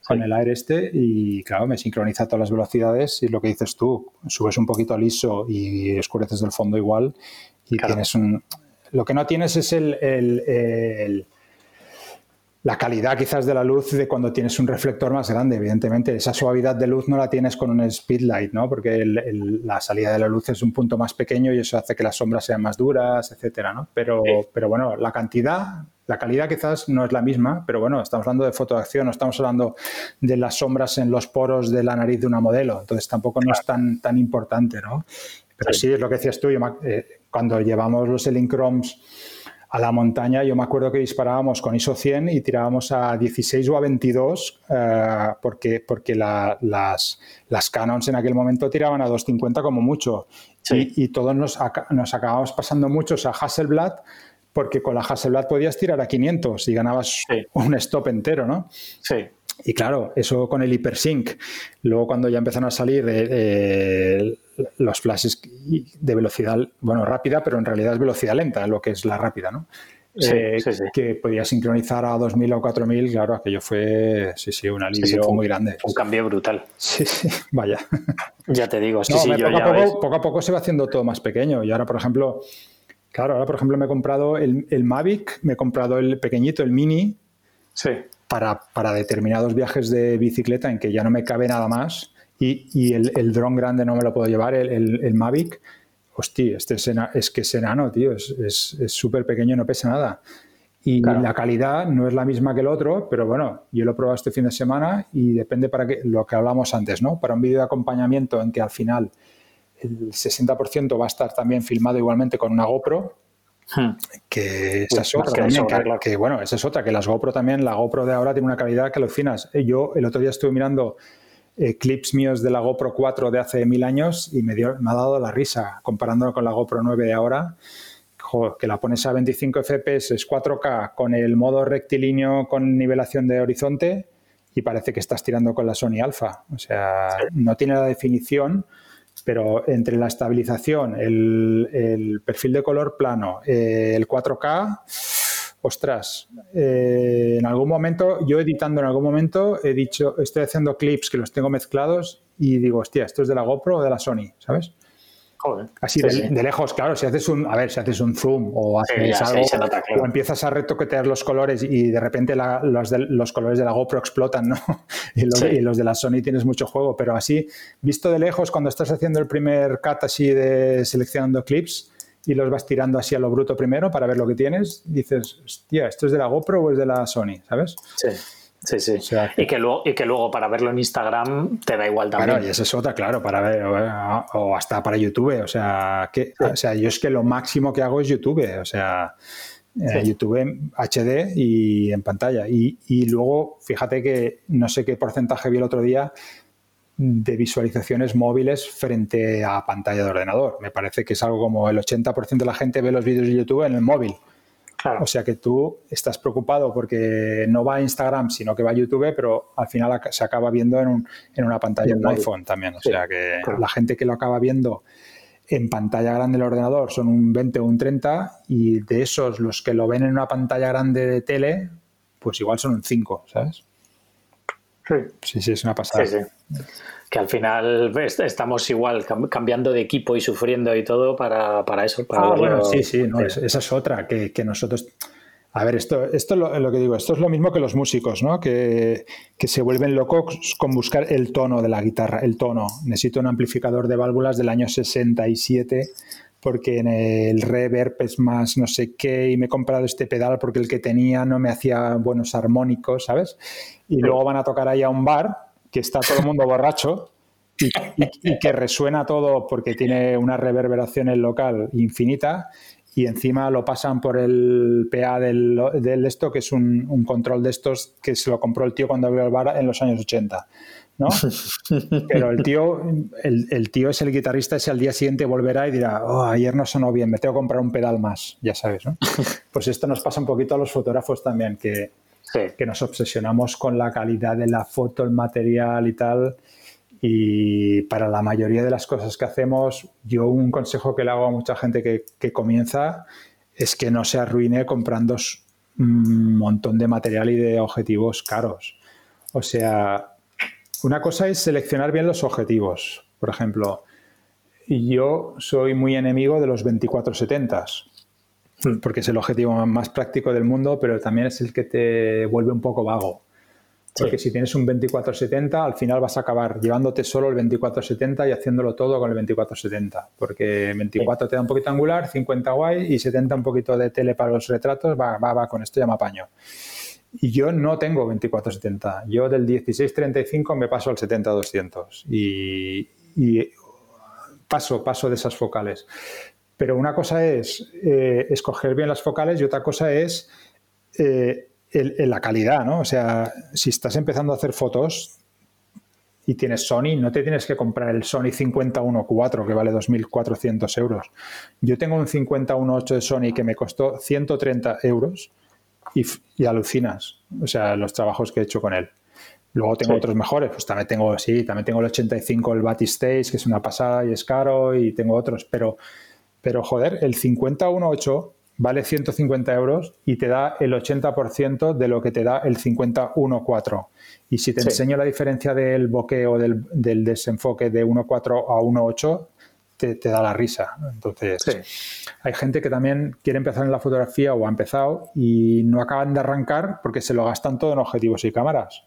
con el aire este y claro, me sincroniza todas las velocidades y lo que dices tú, subes un poquito al ISO y oscureces del fondo igual y tienes un... Lo que no tienes es el, la calidad quizás de la luz de cuando tienes un reflector más grande, evidentemente. Esa suavidad de luz no la tienes con un speedlight, ¿no? Porque la salida de la luz es un punto más pequeño y eso hace que las sombras sean más duras, etcétera, ¿no? Pero, pero bueno, la cantidad la calidad quizás no es la misma, pero bueno, estamos hablando de fotoacción, no estamos hablando de las sombras en los poros de la nariz de una modelo, entonces tampoco no es tan, tan importante, ¿no? Pero sí, es lo que decías tú, eh, cuando llevamos los Elinchromes a la montaña, yo me acuerdo que disparábamos con ISO 100 y tirábamos a 16 o a 22 eh, porque, porque las, las Canons en aquel momento tiraban a 250 como mucho. Y, todos nos, nos acabamos pasando muchos a Hasselblad porque con la Hasselblad podías tirar a 500 y ganabas un stop entero, ¿no? Sí. Y claro, eso con el hypersync. Luego cuando ya empezaron a salir eh, eh, los flashes de velocidad, bueno, rápida, pero en realidad es velocidad lenta, lo que es la rápida, ¿no? Sí, eh, sí, sí. que podías sincronizar a 2000 o 4000, claro, aquello fue, sí, sí, un alivio muy grande. Un cambio brutal. Sí, sí, vaya. Ya te digo, sí, sí, poco, a poco, poco, a poco, se va haciendo todo más pequeño y ahora, por ejemplo, Claro, ahora por ejemplo me he comprado el, Mavic, me he comprado el pequeñito, el Mini, sí. para, para, determinados viajes de bicicleta en que ya no me cabe nada más y, y el, el dron grande no me lo puedo llevar, el, el, Mavic. Hostia, este es, es, que es enano, tío, es súper es, pequeño, no pesa nada. Y la calidad no es la misma que el otro, pero bueno, yo lo he probado este fin de semana y depende para qué, lo que hablamos antes, ¿no? Para un vídeo de acompañamiento en que al final el 60% va a estar también filmado igualmente con una GoPro, hmm. que esa es otra que, bueno, esa es otra, que las GoPro también, la GoPro de ahora tiene una calidad que alucinas. Yo el otro día estuve mirando eh, clips míos de la GoPro 4 de hace mil años y me, dio, me ha dado la risa comparándolo con la GoPro 9 de ahora. que la pones a 25 FPS, es 4K con el modo rectilíneo con nivelación de horizonte y parece que estás tirando con la Sony Alpha. O sea, no tiene la definición, pero entre la estabilización, el, perfil de color plano, eh, el 4K, ostras, eh, en algún momento, yo editando en algún momento, he dicho, estoy haciendo clips que los tengo mezclados y digo, hostia, ¿esto es de la GoPro o de la Sony? ¿Sabes? Así de, lejos, claro, si haces un, a ver, si haces un zoom o haces algo, o empiezas a retoquetear los colores y de repente los, los, colores de la GoPro explotan, ¿no? Y los, de la Sony tienes mucho juego, pero así, visto de lejos, cuando estás haciendo el primer cut así de seleccionando clips y los vas tirando así a lo bruto primero para ver lo que tienes, dices, hostia, ¿esto es de la GoPro o es de la Sony? ¿Sabes? Sí. Sí, sí. y, que luego, y que luego para verlo en Instagram te da igual también. Claro, y esa es otra, claro, para ver, o, hasta para YouTube. O sea, que, o sea, yo es que lo máximo que hago es YouTube. O sea, YouTube en HD y en pantalla. Y, y, luego, fíjate que no sé qué porcentaje vi el otro día de visualizaciones móviles frente a pantalla de ordenador. Me parece que es algo como el 80% de la gente ve los vídeos de YouTube en el móvil. O sea que tú estás preocupado porque no va a Instagram, sino que va a YouTube, pero al final se acaba viendo en, un, en una pantalla de un iPhone también. O sea que la gente que lo acaba viendo en pantalla grande del ordenador son un 20 o un 30 y de esos los que lo ven en una pantalla grande de tele, pues igual son un 5, ¿sabes? Sí, sí, es una pasada. Sí, sí. Que al final estamos igual cambiando de equipo y sufriendo y todo para, para eso. Para ah, bueno, sí, sí, esa es otra, que, que, nosotros... A ver, esto, esto es lo, que digo, esto es lo mismo que los músicos, ¿no? Que, que, se vuelven locos con buscar el tono de la guitarra, el tono. Necesito un amplificador de válvulas del año 67 porque en el reverb es más no sé qué y me he comprado este pedal porque el que tenía no me hacía buenos armónicos, ¿sabes? Y luego van a tocar ahí a un bar que está todo el mundo borracho y, que resuena todo porque tiene una reverberación en local infinita y encima lo pasan por el PA del, del esto, que es un, un, control de estos que se lo compró el tío cuando abrió el bar en los años 80. ¿no? Pero el tío, el, tío es el guitarrista, ese al día siguiente volverá y dirá, oh, ayer no sonó bien, me tengo que comprar un pedal más, ya sabes, ¿no? Pues esto nos pasa un poquito a los fotógrafos también, que, que nos obsesionamos con la calidad de la foto, el material y tal. Y para la mayoría de las cosas que hacemos, yo un consejo que le hago a mucha gente que, que comienza es que no se arruine comprando un montón de material y de objetivos caros. O sea, una cosa es seleccionar bien los objetivos. Por ejemplo, yo soy muy enemigo de los 24-70s, hmm. Porque es el objetivo más práctico del mundo, pero también es el que te vuelve un poco vago. Porque si tienes un 24-70, al final vas a acabar llevándote solo el 24-70 y haciéndolo todo con el 24-70. Porque 24 te da un poquito angular, 50 guay y 70 un poquito de tele para los retratos, va, va, va, con esto ya me apaño. Y yo no tengo 24-70. Yo del 16-35 me paso al 70-200 y, y, paso, paso de esas focales. Pero una cosa es eh, escoger bien las focales y otra cosa es eh, la calidad, ¿no? O sea, si estás empezando a hacer fotos y tienes Sony, no te tienes que comprar el Sony 51.4 que vale 2.400 euros. Yo tengo un 51.8 de Sony que me costó 130 euros y, alucinas, o sea, los trabajos que he hecho con él. Luego tengo otros mejores, pues también tengo, sí, también tengo el 85, el Batistage, que es una pasada y es caro, y tengo otros, pero, pero joder, el 5018 vale 150 euros y te da el 80% de lo que te da el 51.4. Y si te enseño la diferencia del bokeh o del, del desenfoque de 1.4 a 1.8, te, da la risa. Entonces, hay gente que también quiere empezar en la fotografía o ha empezado y no acaban de arrancar porque se lo gastan todo en objetivos y cámaras.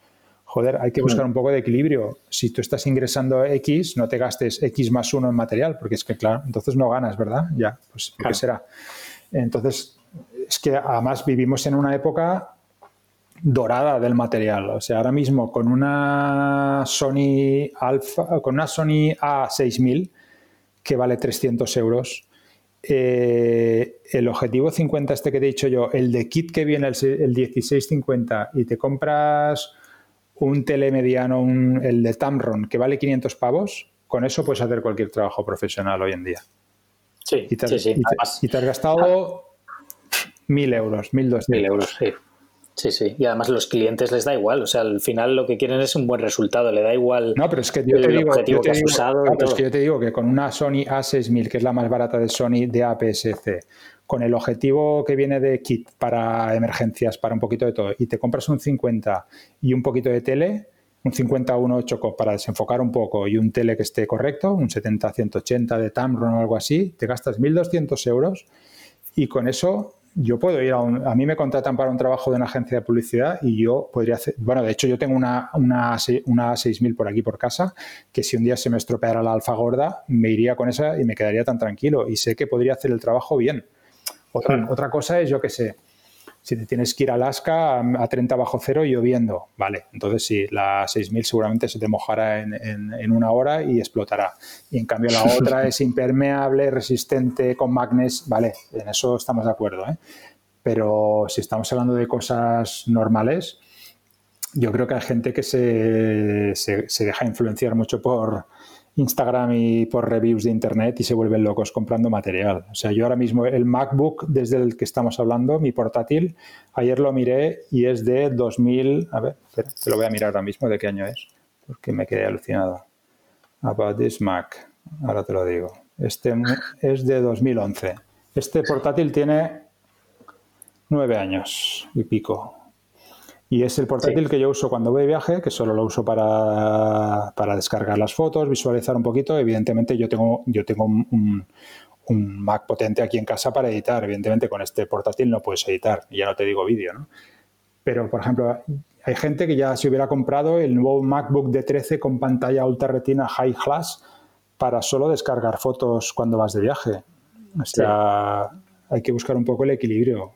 Joder, hay que buscar un poco de equilibrio. Si tú estás ingresando X, no te gastes X más uno en material, porque es que, claro, entonces no ganas, ¿verdad? Ya, pues, ¿qué será? Entonces, es que además vivimos en una época dorada del material. O sea, ahora mismo con una Sony Alpha, con una Sony A6000, que vale 300 euros. Eh, el objetivo 50 este que te he dicho yo, el de kit que viene el, 1650 y te compras un telemediano, un, el de Tamron que vale 500 pavos, con eso puedes hacer cualquier trabajo profesional hoy en día. Sí, y te, sí, sí. Y te, has gastado mil euros, mil doscientos. Mil euros, sí. Sí, sí. Y además los clientes les da igual. O sea, al final lo que quieren es un buen resultado. Le da igual. No, pero es que yo te digo, yo te digo, es que yo te digo que con una Sony A6000, que es la más barata de Sony de APS-C, con el objetivo que viene de kit para emergencias, para un poquito de todo, y te compras un 50 y un poquito de tele, un 50-1.8 para desenfocar un poco y un tele que esté correcto, un 70-180 de Tamron o algo así, te gastas 1.200 euros y con eso yo puedo ir a un, a mí me contratan para un trabajo de una agencia de publicidad y yo podría hacer, bueno, de hecho yo tengo una, una, una 6000 por aquí por casa, que si un día se me estropeara la alfa gorda, me iría con esa y me quedaría tan tranquilo y sé que podría hacer el trabajo bien. Otra, hmm. otra cosa es, yo que sé, si te tienes que ir a Alaska a 30 bajo cero y lloviendo, vale, entonces sí, la 6000 seguramente se te mojará en, en, una hora y explotará. Y en cambio la otra es impermeable, resistente, con magnes, vale, en eso estamos de acuerdo. ¿eh? Pero si estamos hablando de cosas normales, yo creo que hay gente que se, se, deja influenciar mucho por Instagram y por reviews de Internet y se vuelven locos comprando material. O sea, yo ahora mismo el MacBook desde el que estamos hablando, mi portátil, ayer lo miré y es de 2000, a ver, te lo voy a mirar ahora mismo de qué año es, porque me quedé alucinado. About this Mac, ahora te lo digo. Este es de 2011. Este portátil tiene nueve años y pico. Y es el portátil que yo uso cuando voy de viaje, que solo lo uso para, para, descargar las fotos, visualizar un poquito. Evidentemente yo tengo, yo tengo un, un, Mac potente aquí en casa para editar. Evidentemente con este portátil no puedes editar, ya no te digo vídeo, ¿no? Pero, por ejemplo, hay gente que ya se hubiera comprado el nuevo MacBook de 13 con pantalla Ultra Retina High Class para solo descargar fotos cuando vas de viaje. O sea, hay que buscar un poco el equilibrio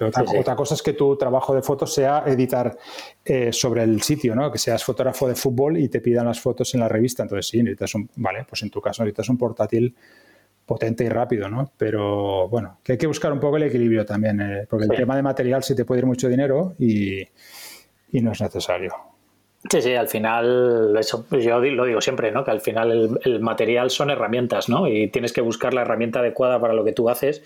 otra, cosa es que tu trabajo de fotos sea editar eh, sobre el sitio, ¿no? Que seas fotógrafo de fútbol y te pidan las fotos en la revista. Entonces sí, necesitas un, vale, pues en tu caso necesitas un portátil potente y rápido, ¿no? Pero bueno, que hay que buscar un poco el equilibrio también, eh, porque el tema de material sí te puede ir mucho dinero y, no es necesario. Sí, sí, al final, eso yo lo digo siempre, ¿no? Que al final el, material son herramientas, ¿no? Y tienes que buscar la herramienta adecuada para lo que tú haces.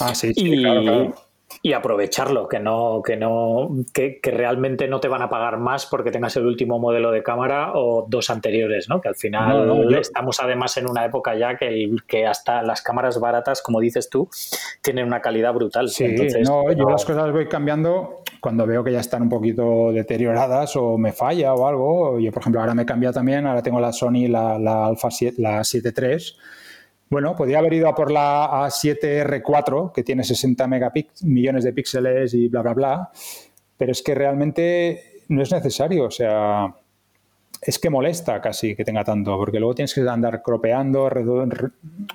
Ah, sí, sí, claro, claro y aprovecharlo, que no, que no, que, realmente no te van a pagar más porque tengas el último modelo de cámara o dos anteriores, ¿no? Que al final estamos además en una época ya que, que hasta las cámaras baratas, como dices tú, tienen una calidad brutal. Sí, no, yo las cosas voy cambiando cuando veo que ya están un poquito deterioradas o me falla o algo. Yo, por ejemplo, ahora me he cambiado también, ahora tengo la Sony, la, la Alpha 7, la 7 III bueno, podría haber ido a por la A7R4, que tiene 60 millones de píxeles y bla, bla, bla, pero es que realmente no es necesario, o sea, es que molesta casi que tenga tanto, porque luego tienes que andar cropeando,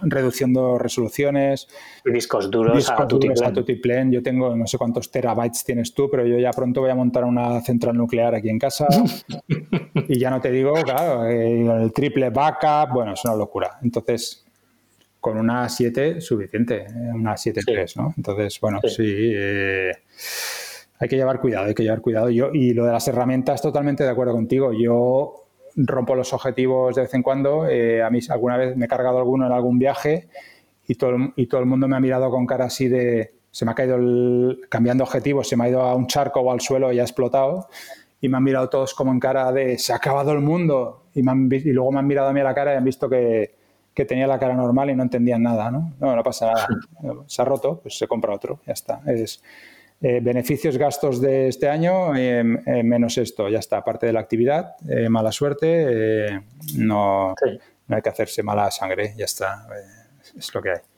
reduciendo resoluciones. Y discos duros, discos a, tutiplén. Yo tengo no sé cuántos terabytes tienes tú, pero yo ya pronto voy a montar una central nuclear aquí en casa. y ya no te digo, claro, el triple backup, bueno, es una locura. Entonces, con una 7 suficiente, una 7.3, ¿no? Entonces, bueno, sí, eh, hay que llevar cuidado, hay que llevar cuidado. Yo, y lo de las herramientas, totalmente de acuerdo contigo. Yo rompo los objetivos de vez en cuando. Eh, a mí alguna vez me he cargado alguno en algún viaje y todo, y todo el mundo me ha mirado con cara así de... Se me ha caído el, cambiando objetivos, se me ha ido a un charco o al suelo y ha explotado. Y me han mirado todos como en cara de se ha acabado el mundo. Y, y luego me han mirado a mí a la cara y han visto que, que tenía la cara normal y no entendían nada, ¿no? No, no pasa nada. Se ha roto, pues se compra otro, ya está. Es eh, beneficios, gastos de este año, eh, eh, menos esto, ya está. Aparte de la actividad, mala suerte, no, no hay que hacerse mala sangre, ya está. es lo que hay.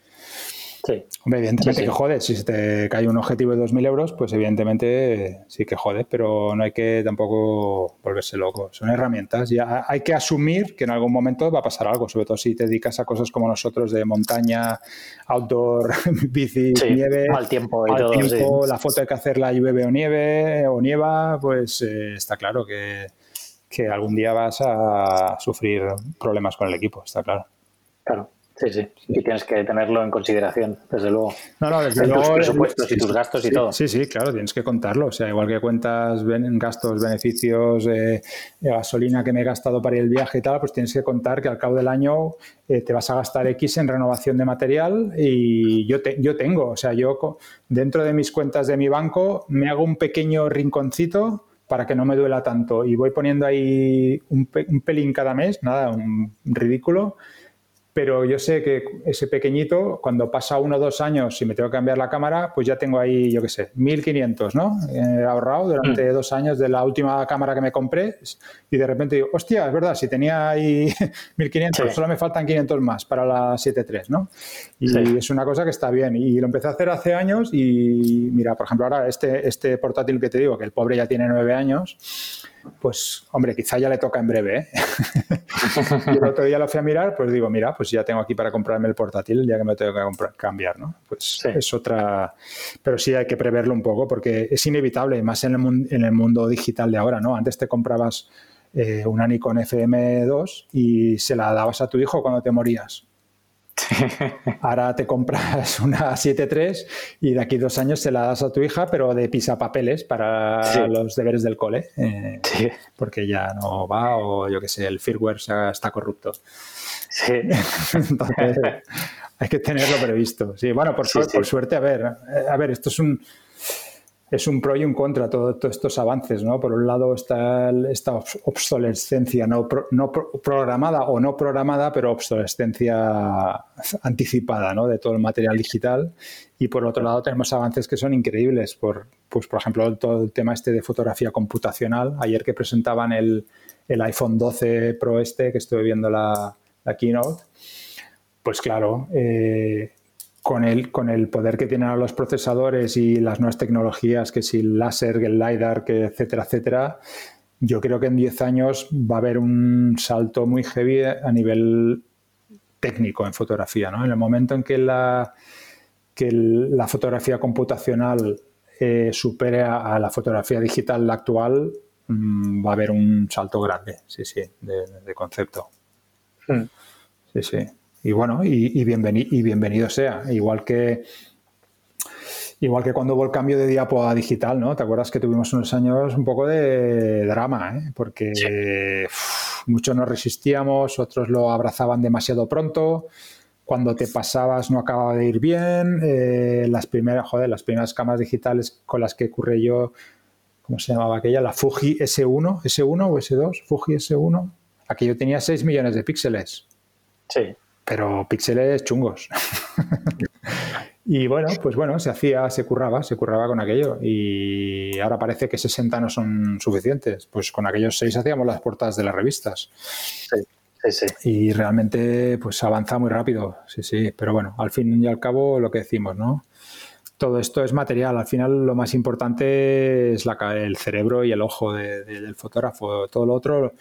Sí. evidentemente que jode. Si se te cae un objetivo de 2.000 euros, pues evidentemente sí que jode, pero no hay que tampoco volverse loco. Son herramientas. Ya hay que asumir que en algún momento va a pasar algo, sobre todo si te dedicas a cosas como nosotros de montaña, outdoor, bici, nieve. Mal tiempo y todo, La foto hay que hacerla llueve o nieve o nieva, pues eh, está claro que, que algún día vas a sufrir problemas con el equipo, está claro. Claro. Sí, sí, y tienes que tenerlo en consideración, desde luego. No, no, desde luego. Tus presupuestos y tus gastos y todo. Sí, sí, claro, tienes que contarlo. O sea, igual que cuentas gastos, beneficios, eh, gasolina que me he gastado para ir el viaje y tal, pues tienes que contar que al cabo del año eh, te vas a gastar X en renovación de material y yo, te, yo tengo, o sea, yo dentro de mis cuentas de mi banco me hago un pequeño rinconcito para que no me duela tanto y voy poniendo ahí un, un pelín cada mes, nada, un ridículo pero yo sé que ese pequeñito, cuando pasa uno o dos años y me tengo que cambiar la cámara, pues ya tengo ahí, yo qué sé, 1500, ¿no? He ahorrado durante mm. dos años de la última cámara que me compré y de repente digo, hostia, es verdad, si tenía ahí 1500, solo me faltan 500 más para la 7.3, ¿no? Y es una cosa que está bien. Y lo empecé a hacer hace años y mira, por ejemplo, ahora este, este portátil que te digo, que el pobre ya tiene nueve años, pues hombre, quizá ya le toca en breve. ¿eh? y el otro día lo fui a mirar, pues digo, mira, pues ya tengo aquí para comprarme el portátil el día que me tengo que cambiar, ¿no? Pues es otra... Pero sí hay que preverlo un poco porque es inevitable, más en el, en el mundo digital de ahora, ¿no? Antes te comprabas eh, una Nikon FM2 y se la dabas a tu hijo cuando te morías. Ahora te compras una 7.3 y de aquí dos años se la das a tu hija, pero de pisapapeles para los deberes del cole. Eh, porque ya no va o yo que sé, el firmware está corrupto. Sí. Entonces, hay que tenerlo previsto. Sí, bueno, por, por suerte, a ver, eh, a ver, esto es un es un pro y un contra todos estos avances, ¿no? Por un lado está esta obsolescencia no, no programada o no programada, pero obsolescencia anticipada, ¿no? De todo el material digital. Y por otro lado tenemos avances que son increíbles, por, pues por ejemplo todo el tema este de fotografía computacional. Ayer que presentaban el, el iPhone 12 Pro este, que estuve viendo la, la keynote, pues claro, eh, con el, con el poder que tienen los procesadores y las nuevas tecnologías, que si el láser, el LiDAR, que etcétera, etcétera, yo creo que en 10 años va a haber un salto muy heavy a nivel técnico en fotografía. ¿no? En el momento en que la, que la fotografía computacional eh, supere a, la fotografía digital actual, mm, va a haber un salto grande, sí, sí, de, concepto. Hmm. Sí, sí y bueno, y, bienvenido sea. Igual que, igual que cuando hubo el cambio de diapo a digital, ¿no? ¿Te acuerdas que tuvimos unos años un poco de drama, ¿eh? Porque muchos no resistíamos, otros lo abrazaban demasiado pronto. Cuando te pasabas no acababa de ir bien. Eh, las primeras, joder, las primeras cámaras digitales con las que ocurre yo, ¿cómo se llamaba aquella? La Fuji S1, S1 o S2, Fuji S1. Aquello tenía 6 millones de píxeles. Sí pero píxeles chungos. y bueno, pues bueno, se hacía, se curraba, se curraba con aquello. Y ahora parece que 60 no son suficientes. Pues con aquellos 6 hacíamos las portadas de las revistas. Sí. Sí, sí. Y realmente pues avanza muy rápido, sí, sí, pero bueno, al fin y al cabo lo que decimos, ¿no? Todo esto es material. Al final lo más importante es la, el cerebro y el ojo del fotógrafo. Todo lo otro,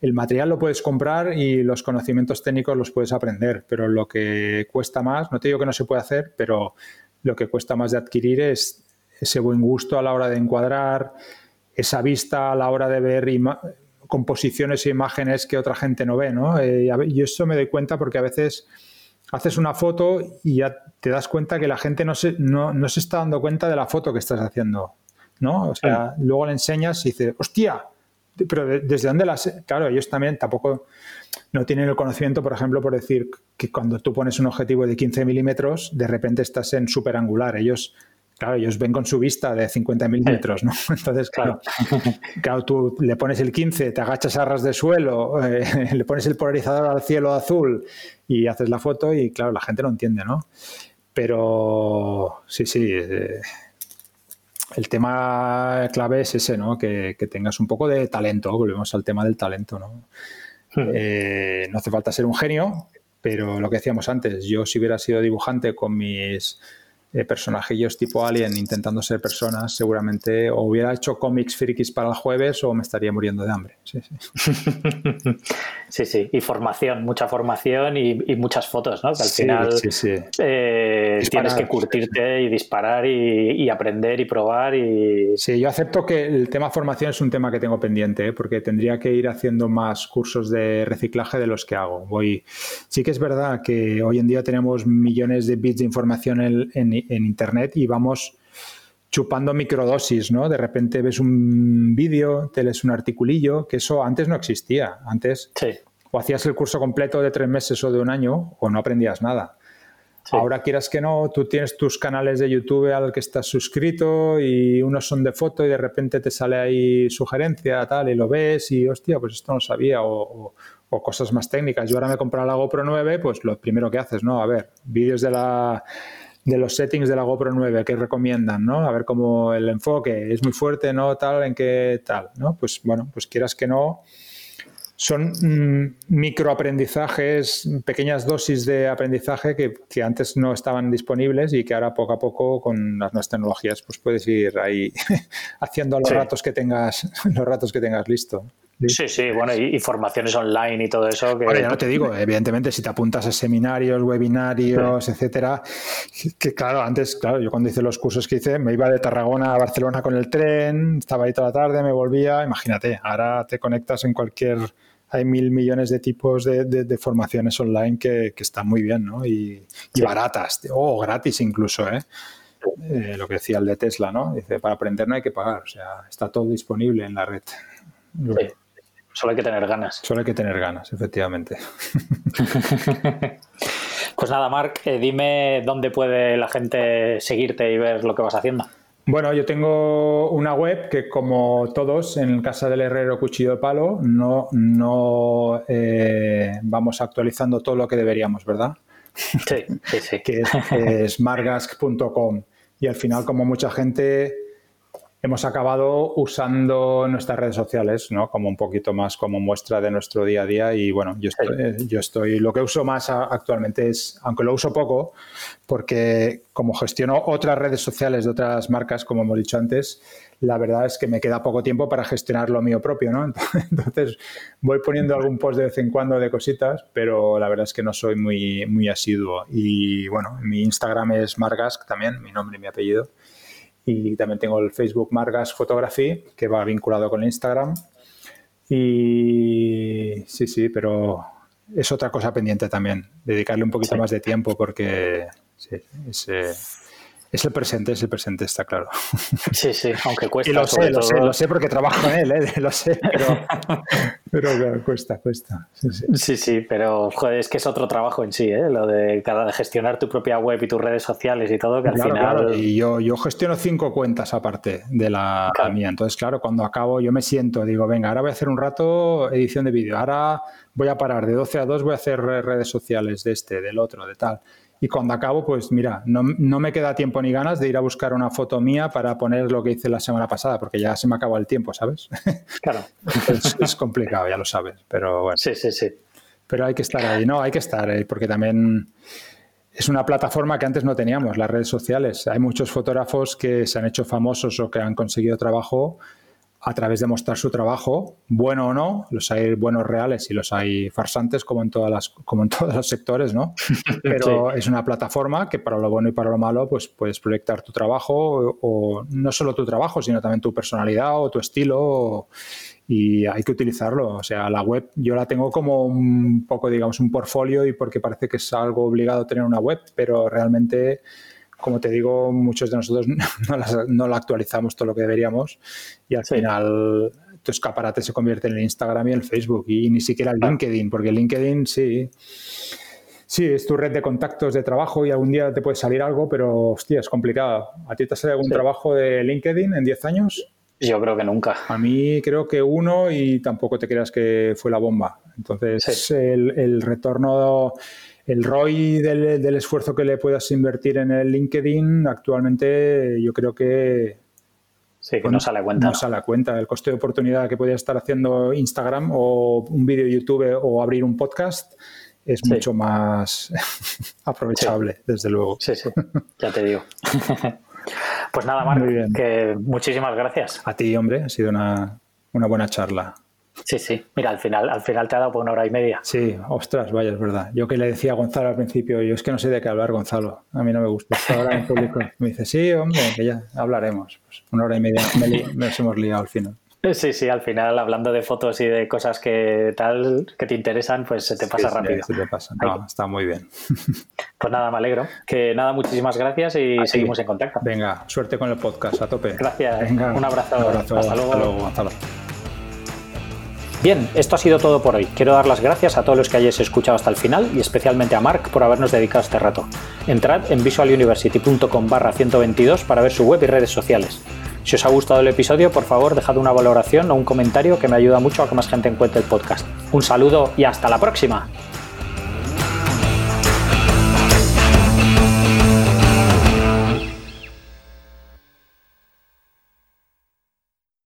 el material lo puedes comprar y los conocimientos técnicos los puedes aprender, pero lo que cuesta más, no te digo que no se puede hacer, pero lo que cuesta más de adquirir es ese buen gusto a la hora de encuadrar, esa vista a la hora de ver composiciones e imágenes que otra gente no ve, ¿no? Eh, y eso me doy cuenta porque a veces haces una foto y ya te das cuenta que la gente no se, no, no se está dando cuenta de la foto que estás haciendo, ¿no? O sea, luego le enseñas y dices, hostia, pero ¿desde dónde las...? Claro, ellos también tampoco no tienen el conocimiento, por ejemplo, por decir que cuando tú pones un objetivo de 15 milímetros, de repente estás en superangular. Ellos Claro, ellos ven con su vista de 50 milímetros, ¿no? Entonces, claro, claro, tú le pones el 15, te agachas a ras de suelo, eh, le pones el polarizador al cielo azul y haces la foto y, claro, la gente no entiende, ¿no? Pero sí, sí, eh, el tema clave es ese, ¿no? Que, tengas un poco de talento, volvemos al tema del talento, ¿no? Hmm. Eh, no hace falta ser un genio, pero lo que decíamos antes, yo si hubiera sido dibujante con mis eh, personajillos tipo Alien intentando ser personas, seguramente o hubiera hecho cómics frikis para el jueves o me estaría muriendo de hambre. Sí, sí. sí, Y formación, mucha formación y, muchas fotos, ¿no? Que al final eh, tienes que curtirte y disparar y, aprender y probar. y Sí, yo acepto que el tema formación es un tema que tengo pendiente, ¿eh? porque tendría que ir haciendo más cursos de reciclaje de los que hago. Voy... Sí que es verdad que hoy en día tenemos millones de bits de información en, en en Internet y vamos chupando microdosis, ¿no? De repente ves un vídeo, te lees un articulillo, que eso antes no existía. Antes o hacías el curso completo de tres meses o de un año o no aprendías nada. Ahora quieras que no, tú tienes tus canales de YouTube al que estás suscrito y unos son de foto y de repente te sale ahí sugerencia, tal, y lo ves y hostia, pues esto no sabía o, o cosas más técnicas. Yo ahora me he comprado la GoPro 9, pues lo primero que haces, ¿no? A ver, vídeos de la de los settings de la GoPro 9 que recomiendan, ¿no? A ver cómo el enfoque es muy fuerte, ¿no? Tal, en qué tal, ¿no? Pues bueno, pues quieras que no, son mm, microaprendizajes, pequeñas dosis de aprendizaje que, que, antes no estaban disponibles y que ahora poco a poco con las nuevas tecnologías pues puedes ir ahí haciendo los ratos que tengas, los ratos que tengas listo. Sí, sí, bueno, y, formaciones online y todo eso. Que... Bueno, ya no te digo, evidentemente, si te apuntas a seminarios, webinarios, etcétera, que claro, antes, claro, yo cuando hice los cursos que hice, me iba de Tarragona a Barcelona con el tren, estaba ahí toda la tarde, me volvía, imagínate, ahora te conectas en cualquier hay mil millones de tipos de, formaciones online que, están muy bien, ¿no? Y, baratas, o gratis incluso, ¿eh? ¿eh? Lo que decía el de Tesla, ¿no? Dice, para aprender no hay que pagar, o sea, está todo disponible en la red. Sí. Solo hay que tener ganas. Solo hay que tener ganas, efectivamente. pues nada, Marc, eh, dime dónde puede la gente seguirte y ver lo que vas haciendo. Bueno, yo tengo una web que, como todos en Casa del Herrero Cuchillo de Palo, no, no eh, vamos actualizando todo lo que deberíamos, ¿verdad? Sí, sí, sí. que es, margask.com. Y al final, como mucha gente hemos acabado usando nuestras redes sociales, ¿no? Como un poquito más como muestra de nuestro día a día. Y bueno, yo estoy, yo estoy lo que uso más actualmente es, aunque lo uso poco, porque como gestiono otras redes sociales de otras marcas, como hemos dicho antes, la verdad es que me queda poco tiempo para gestionar lo mío propio, ¿no? Entonces voy poniendo algún post de vez en cuando de cositas, pero la verdad es que no soy muy, muy asiduo. Y bueno, mi Instagram es Margask también, mi nombre y mi apellido. Y también tengo el Facebook Margas Photography, que va vinculado con Instagram. Y sí, sí, pero es otra cosa pendiente también, dedicarle un poquito más de tiempo porque sí, es, eh, es el presente, es el presente, está claro. Sí, sí, aunque cuesta. Y lo sé, lo sé, lo sé porque trabajo en él, ¿eh? lo sé, pero, pero cuesta, cuesta. Sí sí. pero joder, es que es otro trabajo en sí, ¿eh? lo de cada gestionar tu propia web y tus redes sociales y todo, que al final. Claro. Y yo, yo gestiono cinco cuentas aparte de la, mía. Entonces, claro, cuando acabo, yo me siento, digo, venga, ahora voy a hacer un rato edición de vídeo, ahora voy a parar de 12 a 2, voy a hacer redes sociales de este, del otro, de tal y cuando acabo, pues mira, no, me queda tiempo ni ganas de ir a buscar una foto mía para poner lo que hice la semana pasada, porque ya se me acabó el tiempo, ¿sabes? Claro. es, complicado, ya lo sabes, pero bueno. Sí, sí, sí. Pero hay que estar ahí, ¿no? Hay que estar ahí, porque también es una plataforma que antes no teníamos, las redes sociales. Hay muchos fotógrafos que se han hecho famosos o que han conseguido trabajo a través de mostrar su trabajo, bueno o no, los hay buenos reales y los hay farsantes como en todas las, como en todos los sectores, ¿no? Pero es una plataforma que para lo bueno y para lo malo, pues puedes proyectar tu trabajo o, no solo tu trabajo, sino también tu personalidad o tu estilo y hay que utilizarlo. O sea, la web yo la tengo como un poco, digamos, un portfolio y porque parece que es algo obligado tener una web, pero realmente como te digo, muchos de nosotros no, la actualizamos todo lo que deberíamos y al final tu escaparate se convierte en el Instagram y el Facebook y ni siquiera el LinkedIn, porque el LinkedIn sí, sí, es tu red de contactos de trabajo y algún día te puede salir algo, pero hostia, es complicado. ¿A ti te ha salido algún trabajo de LinkedIn en 10 años? Yo creo que nunca. A mí creo que uno y tampoco te creas que fue la bomba. Entonces, el, el retorno el ROI del, esfuerzo que le puedas invertir en el LinkedIn actualmente yo creo que Sí, que no sale a cuenta. No sale a cuenta. El coste de oportunidad que podía estar haciendo Instagram o un vídeo YouTube o abrir un podcast es mucho más aprovechable, desde luego. Sí, sí, ya te digo. pues nada, Marc, que muchísimas gracias. A ti, hombre, ha sido una, una buena charla. Sí, sí. Mira, al final, al final te ha dado por una hora y media. Sí, ostras, vaya, es verdad. Yo que le decía a Gonzalo al principio, yo es que no sé de qué hablar, Gonzalo. A mí no me gusta. Ahora en público me dice, sí, hombre, que ya hablaremos. Pues una hora y media nos hemos liado al final. Sí, sí, al final hablando de fotos y de cosas que tal que te interesan, pues se te pasa rápido. Se te pasa. No, está muy bien. Pues nada, me alegro. Que nada, muchísimas gracias y seguimos en contacto. Venga, suerte con el podcast, a tope. Gracias. Venga, un abrazo. Un abrazo. Hasta luego. Hasta luego. Hasta luego. Bien, esto ha sido todo por hoy. Quiero dar las gracias a todos los que hayáis escuchado hasta el final y especialmente a Mark por habernos dedicado este rato. Entrad en visualuniversity.com barra 122 para ver su web y redes sociales. Si os ha gustado el episodio, por favor dejad una valoración o un comentario que me ayuda mucho a que más gente encuentre el podcast. Un saludo y hasta la próxima.